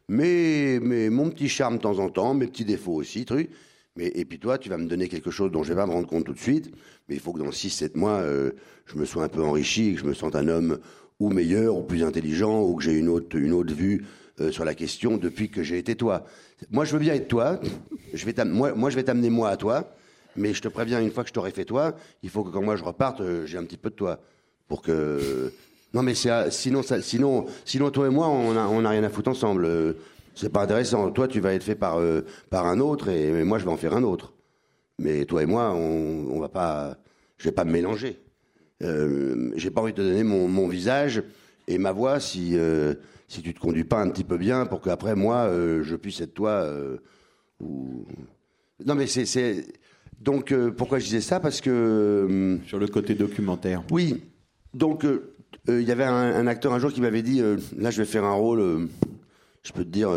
mais, mon petit charme de temps en temps, mes petits défauts aussi, truc. Mais, et puis toi, tu vas me donner quelque chose dont je vais pas me rendre compte tout de suite, mais il faut que dans 6-7 mois, euh, je me sois un peu enrichi, que je me sente un homme ou meilleur, ou plus intelligent, ou que j'ai une autre, une autre vue euh, sur la question depuis que j'ai été toi. Moi, je veux bien être toi. Je vais moi, moi, je vais t'amener moi à toi. Mais je te préviens, une fois que je t'aurai fait toi, il faut que quand moi je reparte, euh, j'ai un petit peu de toi. Pour que. Non, mais à- sinon, ça, sinon, sinon, toi et moi, on n'a on a rien à foutre ensemble. Euh, C'est pas intéressant. Toi, tu vas être fait par, euh, par un autre, et, et moi, je vais en faire un autre. Mais toi et moi, on, on va pas. Je vais pas me mélanger. Euh, j'ai pas envie de te donner mon, mon visage et ma voix si, euh, si tu te conduis pas un petit peu bien pour qu'après, moi, euh, je puisse être toi. euh, ou... Non, mais c'est. Donc, euh, pourquoi je disais ça? Parce que. euh, Sur le côté documentaire. oui. Donc, euh, il y avait un, acteur un jour qui m'avait dit euh, Là, je vais faire un rôle, euh, je peux te dire,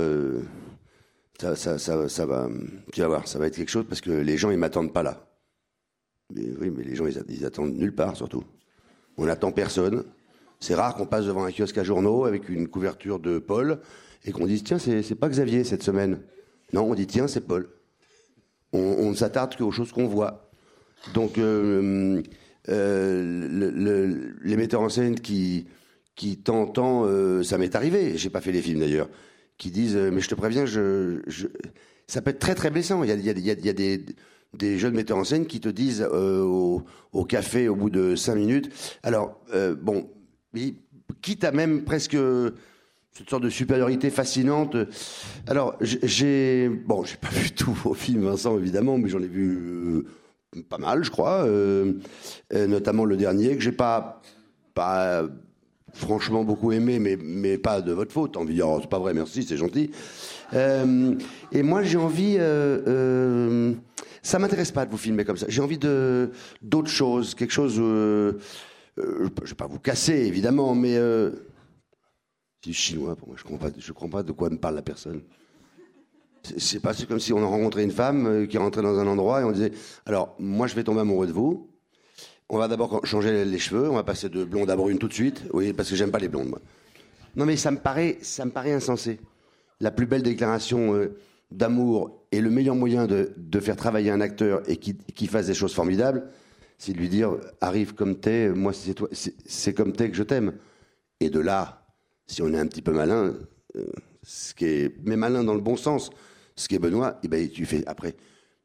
ça, ça, ça, ça va, tu vas voir, ça va être quelque chose parce que les gens, ils m'attendent pas là. Oui, mais les gens, ils, ils attendent nulle part, surtout. On n'attend personne. C'est rare qu'on passe devant un kiosque à journaux avec une couverture de Paul et qu'on dise Tiens, c'est c'est pas Xavier cette semaine. Non, on dit Tiens, c'est Paul. On, on ne s'attarde qu'aux choses qu'on voit. Donc, euh, le- le- les metteurs en scène qui, qui euh, ça m'est arrivé, j'ai pas fait les films d'ailleurs, qui disent euh, Mais je te préviens, ça peut être très très blessant. Il y a, des, jeunes metteurs en scène qui te disent au, au café au bout de cinq minutes Alors, bon, quitte à même presque cette sorte de supériorité fascinante. Alors, j'ai bon, j'ai pas vu tous vos films, Vincent, évidemment, mais j'en ai vu pas mal, je crois, euh, euh, notamment le dernier que j'ai pas pas franchement beaucoup aimé, mais mais pas de votre faute. Envie de oh, c'est pas vrai, merci, c'est gentil. Euh, et moi, j'ai envie. Euh, euh, ça m'intéresse pas de vous filmer comme ça. J'ai envie de d'autres choses, quelque chose. Je vais pas vous casser, évidemment, mais c'est chinois pour moi. Je comprends pas. Je comprends pas de quoi me parle la personne. C'est- pas comme si on a rencontré une femme euh, qui rentrait dans un endroit et on disait alors moi je vais tomber amoureux de vous. On va d'abord changer les cheveux, on va passer de blonde à brune tout de suite. Oui, parce que j'aime pas les blondes moi. Non mais ça me paraît ça me paraît insensé. La plus belle déclaration euh, d'amour et le meilleur moyen de, de faire travailler un acteur et qui, qui fasse des choses formidables, c'est de lui dire arrive comme t'es, moi c'est toi, c'est comme t'es que je t'aime. Et de là, si on est un petit peu malin, euh, ce qui est mais malin dans le bon sens, ce qui est Benoît, et ben tu fais après,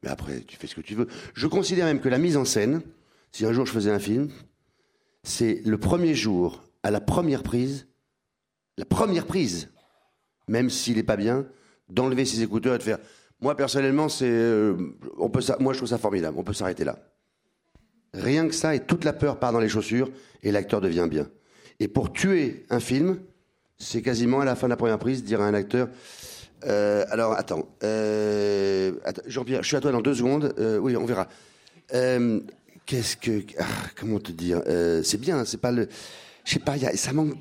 mais après tu fais ce que tu veux. Je considère même que la mise en scène, si un jour je faisais un film, c'est le premier jour à la première prise, la première prise, même s'il est pas bien, d'enlever ses écouteurs et de faire. Moi personnellement, c'est, euh, on peut, moi je trouve ça formidable. On peut s'arrêter là. Rien que ça et toute la peur part dans les chaussures et l'acteur devient bien. Et pour tuer un film, c'est quasiment à la fin de la première prise dire à un acteur euh, alors attends, euh, attends, Jean-Pierre, je suis à toi dans deux secondes. Euh, oui, on verra. Qu'est-ce que ah, comment te dire C'est bien, c'est pas le, je sais pas, il y a- ça manque.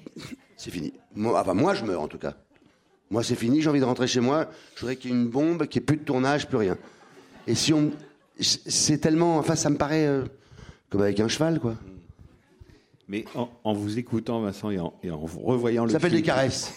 C'est fini. Moi, enfin moi je meurs en tout cas. Moi c'est fini, j'ai envie de rentrer chez moi. Je voudrais qu'il y ait une bombe, qu'il n'y ait plus de tournage, plus rien. Et si on, c'est tellement, enfin ça me paraît comme avec un cheval quoi. Mais en, en vous écoutant, Vincent, et en, et en revoyant le Ça s'appelle des caresses.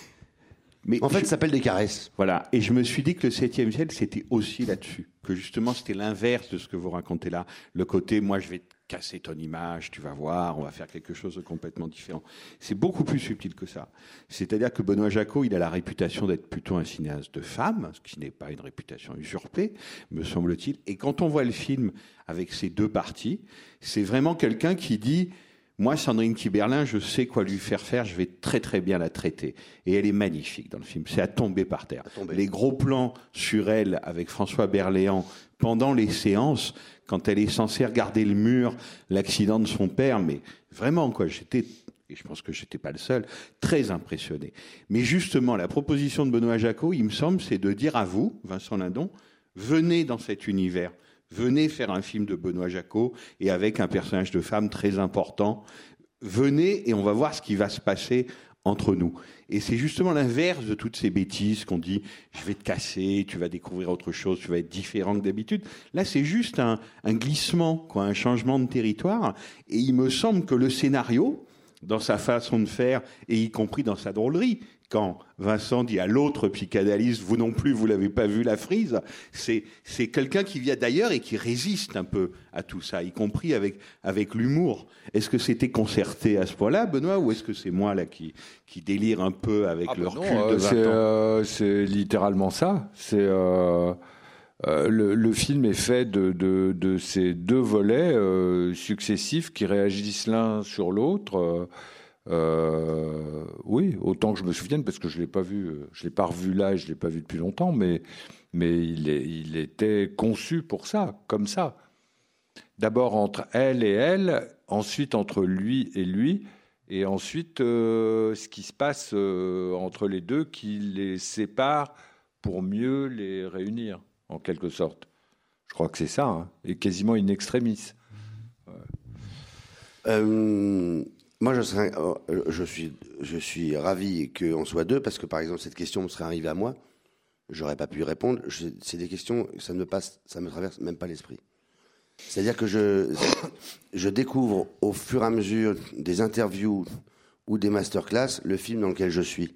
Mais En fait, je- ça s'appelle des caresses. Voilà. Et je me suis dit que le septième ciel, c'était aussi là-dessus. Que justement, c'était l'inverse de ce que vous racontez là. Le côté, moi, je vais te casser ton image, tu vas voir, on va faire quelque chose de complètement différent. C'est beaucoup plus subtil que ça. C'est-à-dire que Benoît Jacot, il a la réputation d'être plutôt un cinéaste de femmes, ce qui n'est pas une réputation usurpée, me semble-t-il. Et quand on voit le film avec ces deux parties, c'est vraiment quelqu'un qui dit, moi, Sandrine Kiberlin, je sais quoi lui faire faire, je vais très très bien la traiter. Et elle est magnifique dans le film, c'est à tomber par terre. tomber. Les gros plans sur elle avec François Berléand pendant les séances, quand elle est censée regarder le mur, l'accident de son père, mais vraiment, quoi, j'étais, et je pense que j'étais pas le seul, très impressionné. Mais justement, la proposition de Benoît Jacot, il me semble, c'est de dire à vous, Vincent Lindon, venez dans cet univers. Venez faire un film de Benoît Jacot et avec un personnage de femme très important. Venez et on va voir ce qui va se passer entre nous. Et c'est justement l'inverse de toutes ces bêtises qu'on dit je vais te casser, tu vas découvrir autre chose, tu vas être différent que d'habitude. Là, c'est juste un, un glissement, quoi, un changement de territoire. Et il me semble que le scénario, dans sa façon de faire, et y compris dans sa drôlerie, quand Vincent dit à l'autre psychanalyste, vous non plus, vous l'avez pas vu la frise, c'est c'est quelqu'un qui vient d'ailleurs et qui résiste un peu à tout ça, y compris avec avec l'humour. Est-ce que c'était concerté à ce point-là, Benoît, ou est-ce que c'est moi là qui qui délire un peu avec Ah le bah recul non, de euh, 20 c'est, ans euh, c'est littéralement ça. C'est euh, euh, le, le film est fait de, de, de ces deux volets euh, successifs qui réagissent l'un sur l'autre. Euh, oui, autant que je me souvienne, parce que je l'ai pas vu, euh, je l'ai pas revu là, et je l'ai pas vu depuis longtemps, mais mais il, était conçu pour ça, comme ça. D'abord entre elle et elle, ensuite entre lui et lui, et ensuite euh, ce qui se passe entre les deux qui les sépare pour mieux les réunir, en quelque sorte. Je crois que c'est ça, hein, et quasiment in extremis. Euh, moi, je, serais, euh, je, suis, je suis ravi qu'on soit deux parce que, par exemple, cette question me serait arrivée à moi. J'aurais pas pu y répondre. C'est des questions, ça ne me passe, ça me traverse même pas l'esprit. C'est-à-dire que je, je découvre au fur et à mesure des interviews ou des masterclass le film dans lequel je suis.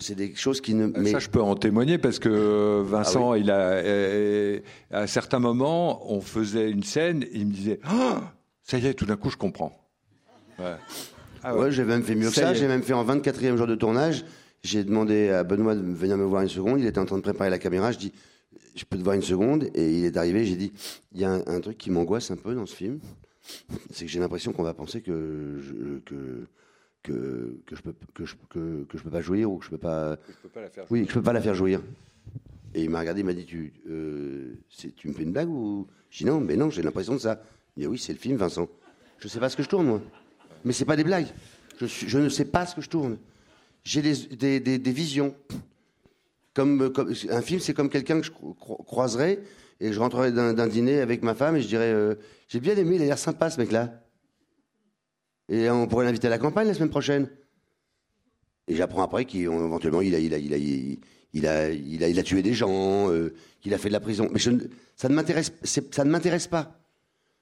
C'est des choses qui ne. Ça, je peux en témoigner parce que Vincent, Ah il a, euh, à certains moments, on faisait une scène, et il me disait Ah, Ça y est, tout d'un coup, je comprends. Ouais. Ah Ouais, j'ai même fait mieux que Ça. J'ai même fait en 24e jour de tournage. J'ai demandé à Benoît de venir me voir une seconde. Il était en train de préparer la caméra. Je dis, je peux te voir une seconde. Et il est arrivé. J'ai dit, il y a un, un truc qui m'angoisse un peu dans ce film. C'est que j'ai l'impression qu'on va penser que je, que, que, que je peux, que je, que, que je peux pas jouir ou que je peux pas. Je peux pas la faire. Oui, que je peux pas la faire jouir. Et il m'a regardé, il m'a dit, tu, euh, tu me fais une blague ou? J'ai dit non, mais non, j'ai l'impression de ça. Il dit oui, c'est le film, Vincent. Je sais pas ce que je tourne moi, mais c'est pas des blagues. Je, ne sais pas ce que je tourne. J'ai des, des, visions. Comme, un film, c'est comme quelqu'un que je cro- cro- croiserais et je rentrerais d'un dîner avec ma femme et je dirais, euh, j'ai bien aimé, il a l'air sympa ce mec-là. Et on pourrait l'inviter à la campagne la semaine prochaine. Et j'apprends après qu'éventuellement, il a, il, a, il, a, il, a, il, a, tué des gens, euh, qu'il a fait de la prison. Mais je ça ne m'intéresse ça ne m'intéresse pas.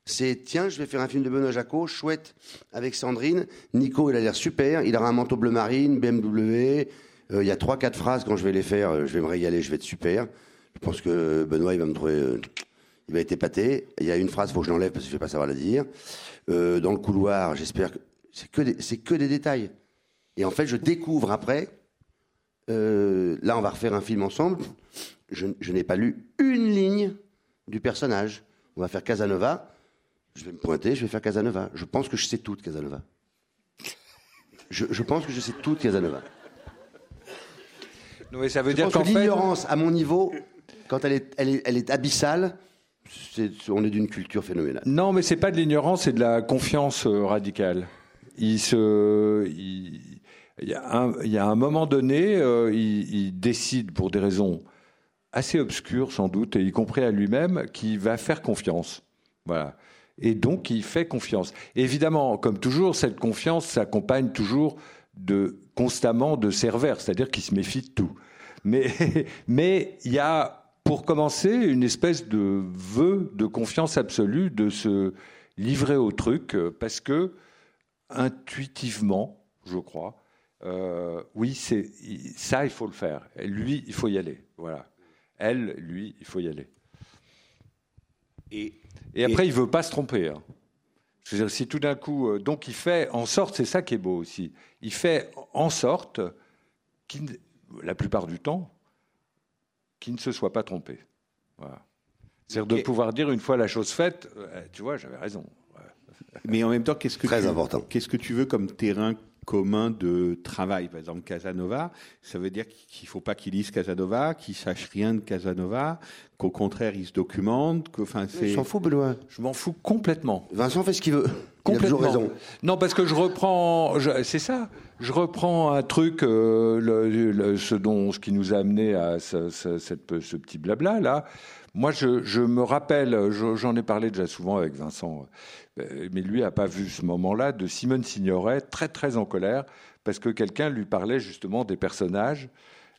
C'est, tiens, je vais faire un film de Benoît Jacot, chouette, avec Sandrine. Nico, il a l'air super. Il aura un manteau bleu marine, BMW. Euh, Il y a trois, quatre phrases, quand je vais les faire, euh, je vais me régaler, je vais être super. Je pense que Benoît, il va me trouver... euh, il va être épaté. Il y a une phrase, faut que je l'enlève parce que je vais pas savoir la dire. Dans le couloir, j'espère que... C'est que, des, détails. Et en fait, je découvre après... là, on va refaire un film ensemble. Je n'ai pas lu une ligne du personnage. On va faire Casanova. Je vais me pointer, je vais faire Casanova. Je pense que je sais tout de Casanova. Je, je pense que je sais tout de Casanova. Non, mais ça veut Je dire pense qu'en que fait, l'ignorance, à mon niveau, quand elle est, elle est, elle est abyssale, c'est- on est d'une culture phénoménale. Non, mais c'est pas de l'ignorance, c'est de la confiance euh, radicale. Il se, il, il y a un, il y a un moment donné, euh, il, il décide pour des raisons assez obscures sans doute, et y compris à lui-même, qu'il va faire confiance. Voilà. Et donc, il fait confiance. Évidemment, comme toujours, cette confiance s'accompagne toujours de constamment de servères, c'est-à-dire qu'il se méfie de tout. Mais mais il y a, pour commencer, une espèce de vœu de confiance absolue de se livrer au truc, parce que intuitivement, je crois, euh, oui, c'est ça, il faut le faire. Lui, il faut y aller. Voilà. Elle, lui, il faut y aller. Et, Et après, il veut pas se tromper. hein. Je veux dire, si tout d'un coup, euh, donc il fait en sorte, c'est ça qui est beau aussi. Il fait en sorte qu'il, la plupart du temps, qu'il ne se soit pas trompé. Voilà. C'est-à-dire de pouvoir dire une fois la chose faite, euh, tu vois, j'avais raison. Mais en même temps, qu'est-ce que Très tu, important. Qu'est-ce que tu veux comme terrain commun de travail Par exemple, Casanova, ça veut dire qu'il faut pas qu'il lise Casanova, qu'il sache rien de Casanova, qu'au contraire, il se documente. Que, enfin, Il c'est. s'en fout, Benoît. Je m'en fous complètement. Vincent fait ce qu'il veut. Il a toujours raison. Non, parce que je reprends, je- c'est ça. Je reprends un truc, euh, le- le- ce dont, ce qui nous a amené à ce, ce- cette- ce petit blabla là. Moi, je, me rappelle, je- j'en ai parlé déjà souvent avec Vincent, euh, mais lui a pas vu ce moment-là de Simone Signoret très très en colère parce que quelqu'un lui parlait justement des personnages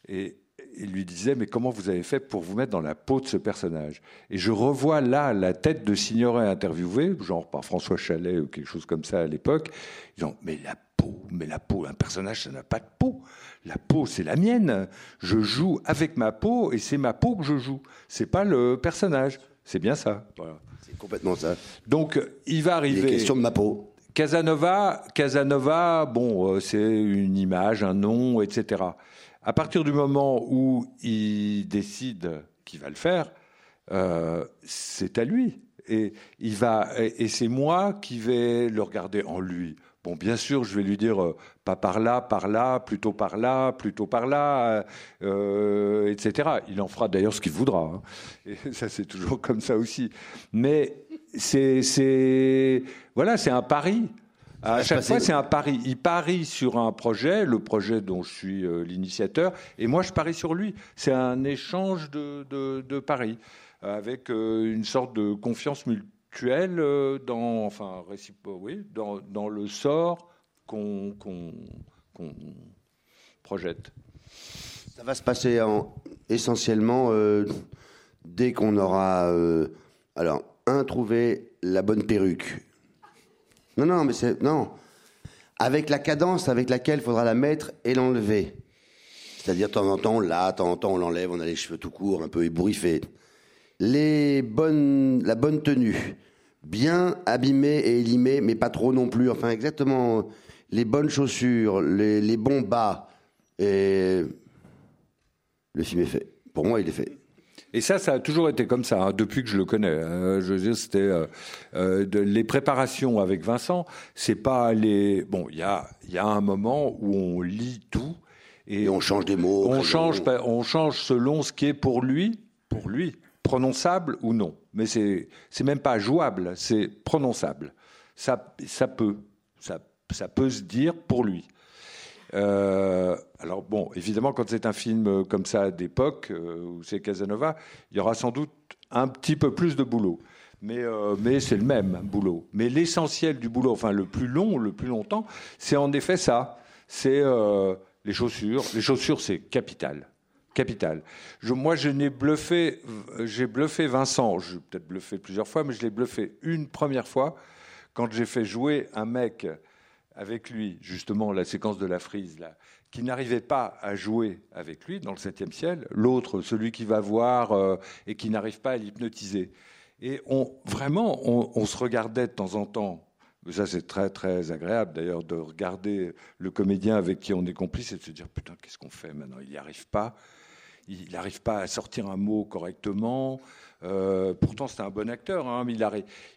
et lui disait mais comment vous avez fait pour vous mettre dans la peau de ce personnage? Et je revois là la tête de Signoret interviewée, genre par François Chalet ou quelque chose comme ça à l'époque, disant mais la peau. Mais la peau, un personnage, ça n'a pas de peau. La peau, c'est la mienne. Je joue avec ma peau et c'est ma peau que je joue. C'est pas le personnage. C'est bien ça. Voilà. C'est complètement ça. Donc, il va Il est arriver. question de ma peau. Casanova, Casanova, bon, euh, c'est une image, un nom, etc. À partir du moment où il décide qu'il va le faire, euh, c'est à lui. Et il va, et, et c'est moi qui vais le regarder en lui. Bon, bien sûr, je vais lui dire euh, pas par là, par là, plutôt par là, plutôt par là, euh, etc. Il en fera d'ailleurs ce qu'il voudra. hein. Et ça, c'est toujours comme ça aussi. Mais c'est, c'est, voilà, c'est un pari. À chaque fois, c'est un pari. Il parie sur un projet, le projet dont je suis euh, l'initiateur, et moi, je parie sur lui. C'est un échange de, de, de paris, euh, avec euh, une sorte de confiance mutuelle euh, dans, enfin, récipo- oui, dans, dans le sort qu'on qu'on- qu'on projette. Ça va se passer en- essentiellement euh, dès qu'on aura, euh, alors, un, trouvé la bonne perruque. Non, non, mais c'est. Non. Avec la cadence avec laquelle il faudra la mettre et l'enlever. C'est-à-dire, de temps en temps, on l'a, de temps en temps, on l'enlève, on a les cheveux tout courts, un peu ébouriffés. Les bonnes, la bonne tenue. Bien abîmée et élimée, mais pas trop non plus. Enfin, exactement. Les bonnes chaussures, les, les bons bas. Et le film est fait. Pour moi, il est fait. Et ça, ça a toujours été comme ça, hein, depuis que je le connais. Euh, je veux dire, c'était euh, euh, les préparations avec Vincent. C'est pas les. Bon, il y a, y a un moment où on lit tout et, Et on change des mots. on change, on change selon ce qui est pour lui, pour lui, prononçable ou non. Mais c'est, c'est même pas jouable, c'est prononçable. Ça, ça peut, ça, ça peut se dire pour lui. Euh, alors bon, évidemment, quand c'est un film comme ça d'époque, euh, où c'est Casanova, il y aura sans doute un petit peu plus de boulot. Mais, euh, mais c'est le même boulot. Mais l'essentiel du boulot, enfin le plus long, le plus longtemps, c'est en effet ça. C'est les chaussures. Les chaussures, c'est capital. Capital. Moi, je n'ai bluffé, j'ai bluffé Vincent. Je peut-être bluffé plusieurs fois, mais je l'ai bluffé une première fois quand j'ai fait jouer un mec avec lui, justement, la séquence de la frise, là, qui n'arrivait pas à jouer avec lui dans le septième ciel, l'autre, celui qui va voir euh, et qui n'arrive pas à l'hypnotiser. Et vraiment, on se regardait de temps en temps. Ça, c'est très, très agréable, d'ailleurs, de regarder le comédien avec qui on est complice et de se dire, putain, qu'est-ce qu'on fait maintenant? Il n'y arrive pas. Il n'arrive pas à sortir un mot correctement. Euh, pourtant, c'est un bon acteur, hein, il,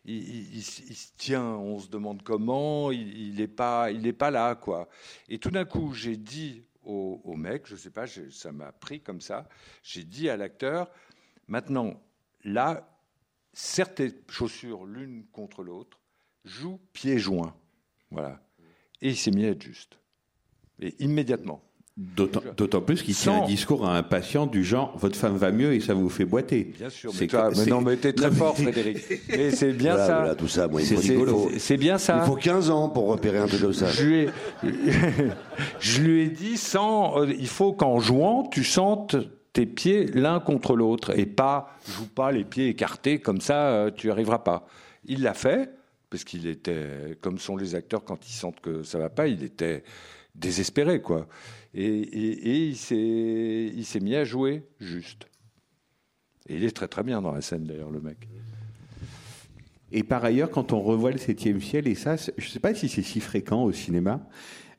il, se tient, on se demande comment, il n'est pas, il est pas là. quoi. Et tout d'un coup, j'ai dit au, au mec, je sais pas, ça m'a pris comme ça, j'ai dit à l'acteur, maintenant, là, serre chaussures l'une contre l'autre, joue pieds joints. Voilà. Et il s'est mis à être juste. Et immédiatement. D'autant d'autant plus qu'il tient un discours à un patient du genre votre femme va mieux et ça vous fait boiter. Bien sûr, C'est mais, toi, non, mais t'es très Non, mais- fort, Frédéric. Mais c'est bien Voilà, ça. voilà, tout ça, moi, C'est- rigolo. c'est- bien ça. Il faut 15 ans pour repérer un truc comme ça. Je lui ai, je lui ai dit sans, euh, il faut qu'en jouant, tu sentes tes pieds l'un contre l'autre et pas, joue pas les pieds écartés comme ça, euh, tu n'y arriveras pas. Il l'a fait parce qu'il était, comme sont les acteurs quand ils sentent que ça va pas, il était désespéré quoi. Et, et- et il s'est, mis à jouer juste. Et il est très très bien dans la scène d'ailleurs le mec. Et par ailleurs, quand on revoit le septième ciel, et ça, je ne sais pas si c'est si fréquent au cinéma,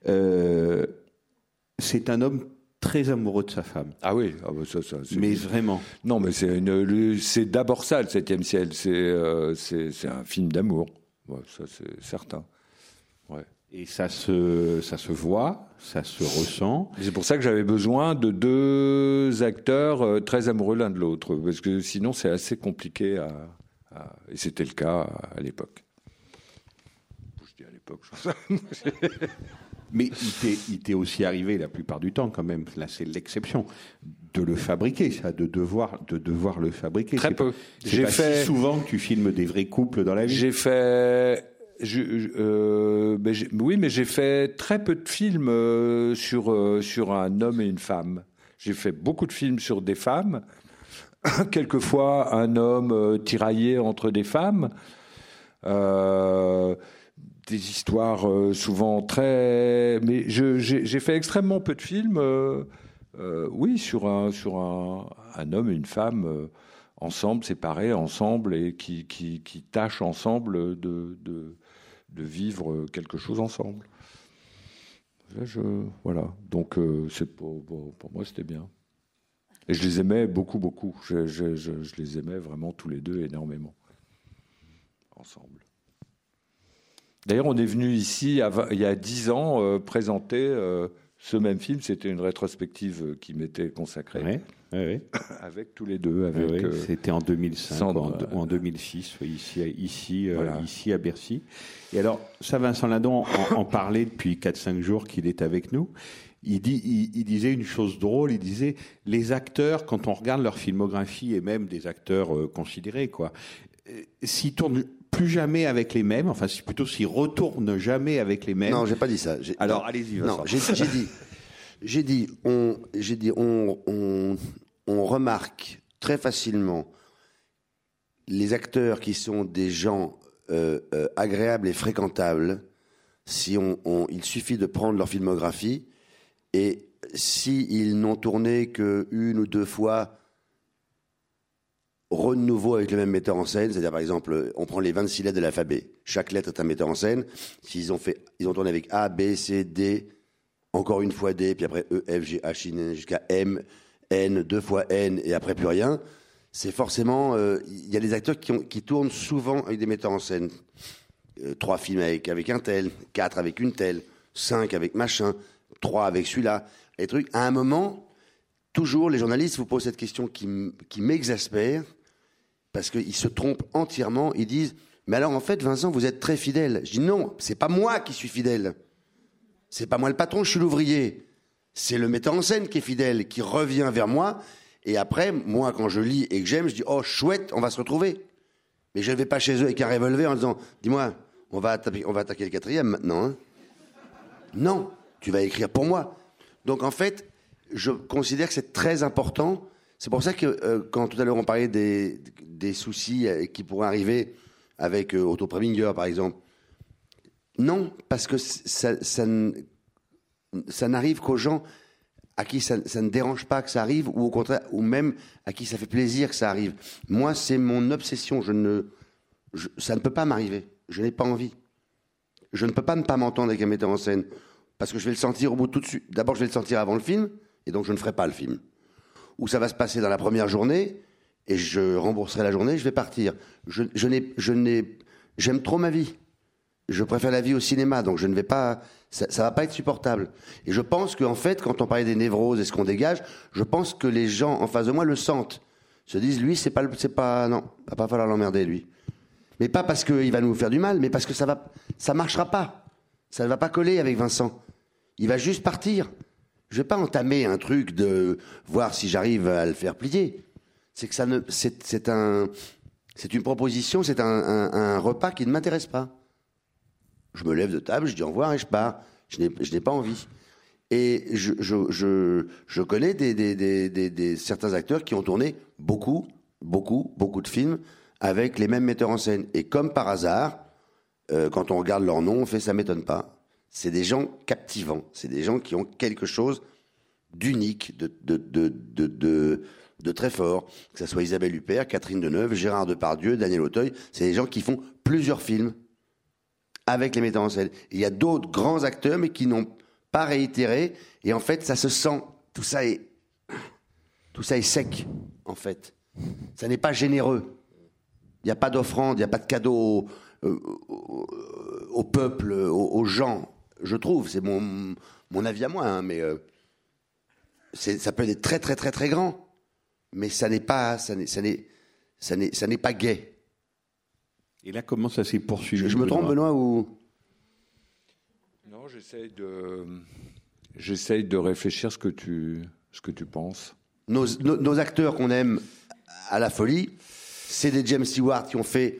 euh, c'est un homme très amoureux de sa femme. Ah oui, ah bah ça, ça, c'est- Mais vraiment. Non, mais c'est une- le- c'est d'abord ça, le septième ciel. C'est euh, c'est un film d'amour. Ouais, ça, c'est certain. Ouais. Et ça se, ça se voit, ça se ressent. C'est pour ça que j'avais besoin de deux acteurs euh, très amoureux l'un de l'autre, parce que sinon c'est assez compliqué à, à- et c'était le cas à l'époque. Je dis à l'époque. je- Mais il t'est- il t'est aussi arrivé la plupart du temps, quand même, là c'est l'exception, de le fabriquer, ça, de devoir, de devoir le fabriquer. Très peu. J'ai fait- si souvent que tu filmes des vrais couples dans la vie. J'ai fait. Euh, ben, oui, mais j'ai fait très peu de films euh, sur, euh, sur un homme et une femme. J'ai fait beaucoup de films sur des femmes, quelquefois un homme tiraillé entre des femmes. Des histoires souvent très. Mais j'ai fait extrêmement peu de films, oui, sur un, sur un, un homme et une femme ensemble, séparés, ensemble, et qui, qui, qui tâchent ensemble de, de, de vivre quelque chose ensemble. Je, voilà. Donc, euh, c'est pour, moi, c'était bien. Et je les aimais beaucoup, beaucoup. Je, les aimais vraiment tous les deux énormément. Ensemble. D'ailleurs, on est venu ici il y a dix ans euh, présenter euh, ce même film. C'était une rétrospective euh, qui m'était consacrée avec tous les deux. Avec, euh, C'était en 2005 Sandre, ou en, euh, ou en 2006, oui, ici, à- ici, euh, ici à Bercy. Et alors, ça, Vincent Lindon en, en parlait depuis 4-5 jours qu'il est avec nous. Il, dit, il, il disait une chose drôle, il disait, les acteurs, quand on regarde leur filmographie, et même des acteurs euh, considérés, quoi, euh, s'ils tournent plus jamais avec les mêmes, enfin c'est plutôt s'ils retournent jamais avec les mêmes. Non, j'ai pas dit ça. Alors, allez-y, Non, j'ai dit, j'ai dit, on, remarque très facilement les acteurs qui sont des gens euh, euh, agréables et fréquentables. Si on, il suffit de prendre leur filmographie et s'ils n'ont tourné que une ou deux fois renouveau avec le même metteur en scène, c'est-à-dire par exemple, on prend les 26 lettres de l'alphabet, chaque lettre est un metteur en scène, s'ils ont fait, ils ont tourné avec A, B, C, D, encore une fois D, puis après E, F, G, H, N, jusqu'à M, N, deux fois N, et après plus rien, c'est forcément, euh, il y a des acteurs qui, qui tournent souvent avec des metteurs en scène. Euh, trois films avec, avec un tel, quatre avec une telle, cinq avec machin, trois avec celui-là, les trucs. À un moment, toujours, les journalistes vous posent cette question qui m'exaspère, parce qu'ils se trompent entièrement. Ils disent Mais alors, en fait, Vincent, vous êtes très fidèle. Je dis Non, c'est pas moi qui suis fidèle. C'est pas moi le patron, je suis l'ouvrier. C'est le metteur en scène qui est fidèle, qui revient vers moi. Et après, moi, quand je lis et que j'aime, je dis Oh, chouette, on va se retrouver. Mais je ne vais pas chez eux avec un revolver en disant Dis-moi, on va attaquer, on va attaquer le quatrième maintenant. hein. Non, tu vas écrire pour moi. Donc en fait, je considère que c'est très important. C'est pour ça que euh, quand tout à l'heure on parlait des, des soucis euh, qui pourraient arriver avec euh, Otto Preminger par exemple, non, parce que ça, n'arrive qu'aux gens à qui ça, ne dérange pas que ça arrive, ou au contraire, ou même à qui ça fait plaisir que ça arrive. Moi, c'est mon obsession. Je ne, ça ne peut pas m'arriver. Je n'ai pas envie. Je ne peux pas ne pas m'entendre avec un metteur en scène. Parce que je vais le sentir au bout tout de suite. D'abord, je vais le sentir avant le film, et donc je ne ferai pas le film. Ou ça va se passer dans la première journée, et je rembourserai la journée, je vais partir. Je, je n'ai, je n'ai, j'aime trop ma vie. Je préfère la vie au cinéma, donc je ne vais pas, ça, va pas être supportable. Et je pense qu'en fait, quand on parlait des névroses et ce qu'on dégage, je pense que les gens en face de moi le sentent. Se disent, lui, c'est pas, c'est pas, non, va pas falloir l'emmerder, lui. Mais pas parce qu'il va nous faire du mal, mais parce que ça va, ça marchera pas. Ça ne va pas coller avec Vincent. Il va juste partir. Je vais pas entamer un truc de voir si j'arrive à le faire plier. C'est que ça ne, c'est, un, c'est une proposition, c'est un repas qui ne m'intéresse pas. Je me lève de table, je dis au revoir et je pars. Je n'ai, pas envie. Et je, je, je, je connais des, des, des, des- certains acteurs qui ont tourné beaucoup, beaucoup, beaucoup de films avec les mêmes metteurs en scène. Et comme par hasard, euh, quand on regarde leur nom, on fait ça m'étonne pas. C'est des gens captivants. C'est des gens qui ont quelque chose d'unique, de, de, de, de très fort. Que ce soit Isabelle Huppert, Catherine Deneuve, Gérard Depardieu, Daniel Auteuil. C'est des gens qui font plusieurs films avec les metteurs en scène. Il y a d'autres grands acteurs, mais qui n'ont pas réitéré. Et en fait, ça se sent. Tout ça est, tout ça est sec, en fait. Ça n'est pas généreux. Il n'y a pas d'offrande, il n'y a pas de cadeau au, euh, peuple, aux, gens. Je trouve, c'est mon, mon avis à moi, hein, mais euh, ça peut être très très très très grand, mais ça n'est pas, ça n'est, ça n'est, ça n'est, pas gai. Et là, comment ça s'est poursuivi Je, je me trompe, Benoît, ou? Non, j'essaye de, j'essaye de réfléchir ce que tu, ce que tu penses. nos, nos, nos acteurs qu'on aime à la folie, c'est des James Stewart qui ont fait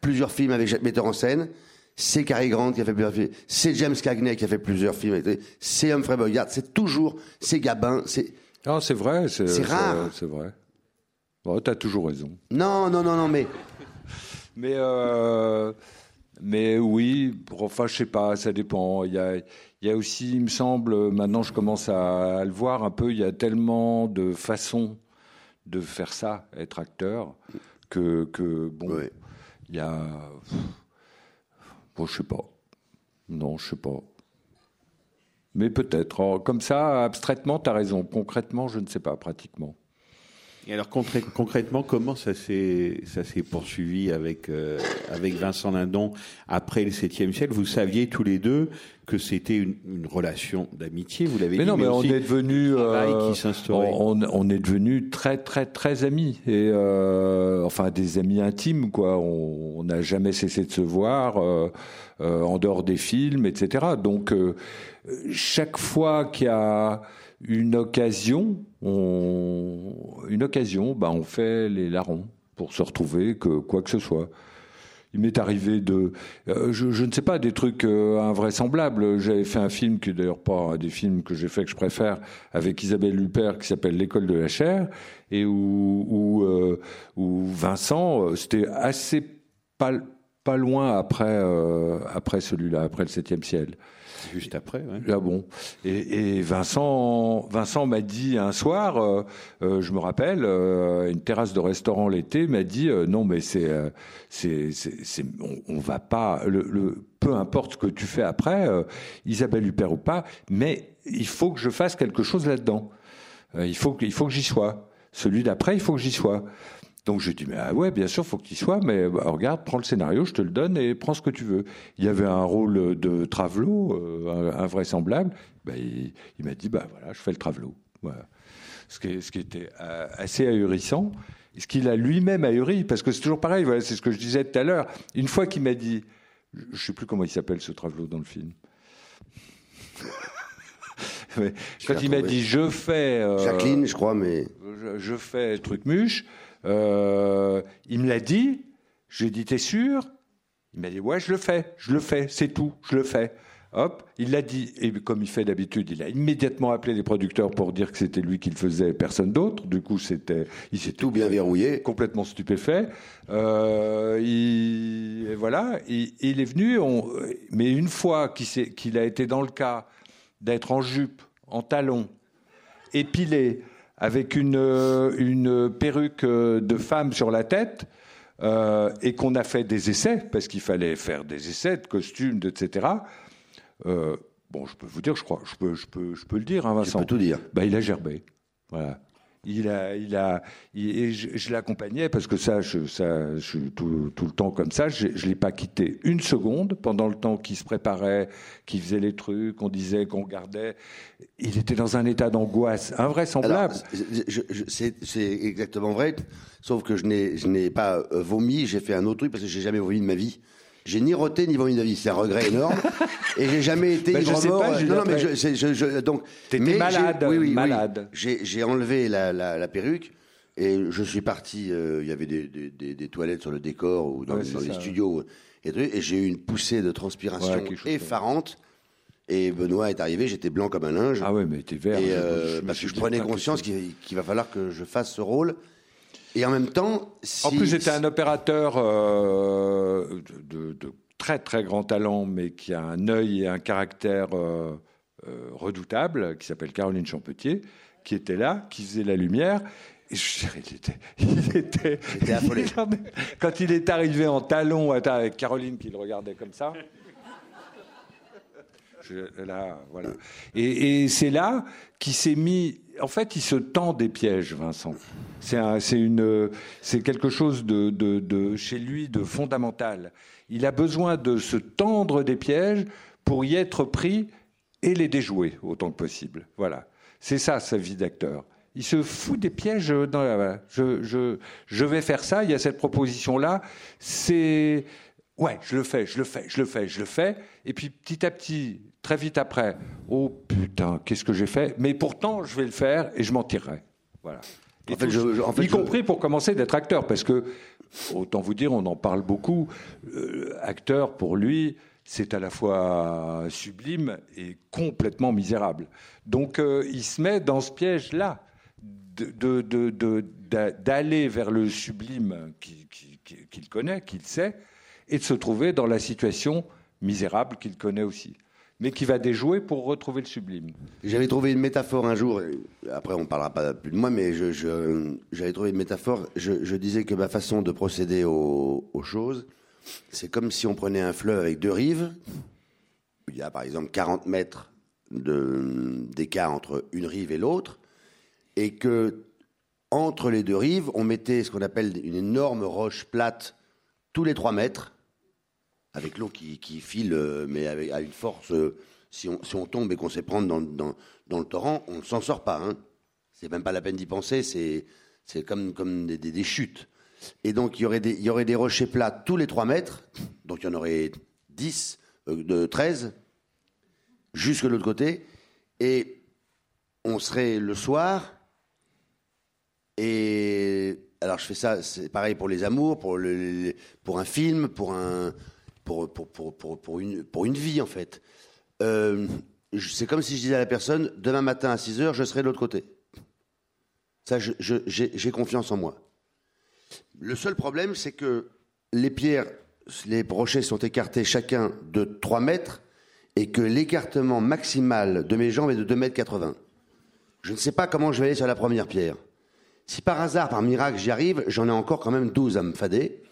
plusieurs films avec Jacques metteur en scène. C'est Cary Grant qui a fait plusieurs films. C'est James Cagney qui a fait plusieurs films. C'est Humphrey Bogart. C'est toujours, c'est Gabin. C'est Non, c'est vrai. C'est C'est rare. C'est vrai. Bon, tu as toujours raison. non, non, non, non, mais Mais euh, Mais oui, enfin, je sais pas, ça dépend. Il y a, il y a aussi, il me semble, maintenant je commence à, à le voir un peu, il y a tellement de façons de faire ça, être acteur, que, que bon, Ouais. il y a. Bon, je sais pas. Non, je sais pas. Mais peut-être. Comme ça, abstraitement, tu as raison. Concrètement, je ne sais pas, pratiquement. Et alors concrètement, comment ça s'est ça s'est poursuivi avec euh, avec Vincent Lindon après le septième siècle? Vous saviez tous les deux que c'était une, une relation d'amitié. Vous l'avez Mais dit. non, mais on est travail euh, qui on, on est devenus très, très, très amis. Et euh, enfin, des amis intimes, quoi. On on n'a jamais cessé de se voir euh, euh, en dehors des films, etc. Donc, euh, chaque fois qu'il y a une occasion, une occasion, bah, on fait les larrons pour se retrouver, que quoi que ce soit. Il m'est arrivé de, euh, je, ne sais pas, des trucs euh, invraisemblables. J'avais fait un film qui est d'ailleurs pas un des films que j'ai fait que je préfère avec Isabelle Huppert qui s'appelle L'école de la chair et où, où, euh, Vincent, c'était assez pas, pas loin après, après celui-là, après le septième ciel. Juste après. ouais. Ah bon. Et, Vincent, Vincent m'a dit un soir, euh, euh, je me rappelle, euh, une terrasse de restaurant l'été m'a dit non mais c'est, c'est, on, on va pas, le, peu importe ce que tu fais après, Isabelle Huppert ou pas, mais il faut que je fasse quelque chose là-dedans. Il faut il faut que j'y sois. Celui d'après, il faut que j'y sois. Donc je dis mais ah ouais bien sûr faut qu'il soit mais bah, regarde prends le scénario je te le donne et prends ce que tu veux. Il y avait un rôle de Travelo euh, invraisemblable. Bah, il il m'a dit bah voilà je fais le Travelo. Voilà. Ce qui, ce qui était euh, assez ahurissant. Ce qu'il a lui-même ahuri parce que c'est toujours pareil voilà c'est ce que je disais tout à l'heure. Une fois qu'il m'a dit je sais plus comment il s'appelle ce Travelo dans le film. Mais quand il m'a dit je fais euh, Jacqueline, je crois, mais je, je fais truc muche. Euh, il me l'a dit. J'ai dit, t'es sûr? Il m'a dit, ouais, je le fais, je le fais, c'est tout, je le fais. Hop, il l'a dit. Et comme il fait d'habitude, il a immédiatement appelé les producteurs pour dire que c'était lui qui le faisait, personne d'autre. Du coup, c'était, il s'est tout bien verrouillé. complètement stupéfait. Euh, il, et voilà, il, il est venu. On, mais une fois qu'il a été dans le cas d'être en jupe, en talons, épilé, avec une, euh, une perruque euh, de femme sur la tête, euh, et qu'on a fait des essais, parce qu'il fallait faire des essais de costumes, etc. euh, bon, je peux vous dire, je crois, je peux, je peux, je peux le dire, hein, Vincent. peux tout dire. Bah, il a gerbé. Voilà. Il a, il a, et je, l'accompagnais parce que ça, je, ça, tout, le temps comme ça. Je, je l'ai pas quitté une seconde pendant le temps qu'il se préparait, qu'il faisait les trucs, qu'on disait, qu'on regardait. Il était dans un état d'angoisse invraisemblable. c'est exactement vrai, sauf que je n'ai je n'ai pas euh, vomi, j'ai fait un autre truc parce que j'ai jamais vomi de ma vie. J'ai ni roté ni ma vie, c'est un regret énorme. et j'ai jamais été Ben, je sais ivre-mort. pas, Julien, non, non, mais je, je- je- donc. T'étais malade, oui, oui, oui. malade. J'ai j'ai enlevé la, la, la perruque et je suis parti. euh, Il y avait des, des, des, des toilettes sur le décor ou dans, Ouais, c'est dans les ça, studios et, j'ai eu une poussée de transpiration Ouais, effarante. Et Benoît est arrivé, j'étais blanc comme un linge. Ah ouais, mais t'es vert. Et Je- euh, je parce que je prenais conscience qu'il va falloir que je fasse ce rôle. Et en même temps, si, En plus, j'étais un opérateur euh, de, très très grand talent, mais qui a un œil et un caractère euh, euh, redoutable, qui s'appelle Caroline Champetier, qui était là, qui faisait la lumière. Et je dirais, il était, il était, affolé. Quand il est arrivé en talon avec Caroline qui le regardait comme ça. Je- là, voilà. Et, et c'est là qu'il s'est mis. En fait, il se tend des pièges, Vincent. C'est un- c'est une, c'est quelque chose de, de, de- chez lui de fondamental. Il a besoin de se tendre des pièges pour y être pris et les déjouer autant que possible. Voilà. C'est ça sa vie d'acteur. Il se fout des pièges dans la. Je, je, je vais faire ça. Il y a cette proposition là. C'est Ouais, je le fais, je le fais, je le fais, je le fais. Et puis petit à petit, très vite après, oh putain, qu'est-ce que j'ai fait? Mais pourtant, je vais le faire et je m'en tirerai. Voilà. Et En fait, tout- je- je- en fait, y je- compris pour commencer d'être acteur, parce que autant vous dire, on en parle beaucoup. euh, acteur, pour lui, c'est à la fois sublime et complètement misérable. Donc, euh, il se met dans ce piège-là de- de- de- de- d'a- d'aller vers le sublime qu'il qui- qui- qu'il connaît, qu'il sait, et de se trouver dans la situation misérable qu'il connaît aussi, mais qui va déjouer pour retrouver le sublime. J'avais trouvé une métaphore un jour, après on ne parlera pas plus de moi, mais j'avais trouvé une métaphore. Je, disais que ma façon de procéder aux, aux choses, c'est comme si on prenait un fleuve avec deux rives. Il y a par exemple 40 mètres d'écart entre une rive et l'autre, et que entre les deux rives, on mettait ce qu'on appelle une énorme roche plate tous les 3 mètres, avec l'eau qui, qui file, euh, mais avec, à une force. euh, si, on, si on tombe et qu'on sait prendre dans, dans, dans le torrent, on ne s'en sort pas. Hein. C'est même pas la peine d'y penser, c'est, comme, comme des, des- des chutes. Et donc, il y, aurait des, il y aurait des rochers plats tous les 3 mètres, donc il y en aurait 10, euh, de 13, jusque de l'autre côté, et on serait le soir, et alors je fais ça, c'est pareil pour les amours, pour, le, pour un film, pour, un, pour, pour, pour, pour, une, pour une vie en fait. Euh, c'est comme si je disais à la personne, demain matin à 6 heures, je serai de l'autre côté. Ça, j'ai confiance en moi. Le seul problème, c'est que les pierres, les rochers sont écartés chacun de 3 mètres et que l'écartement maximal de mes jambes est de 2 mètres 80. Je ne sais pas comment je vais aller sur la première pierre. Si par hasard, par miracle, j'y arrive, j'en ai encore quand même 12 à me fader,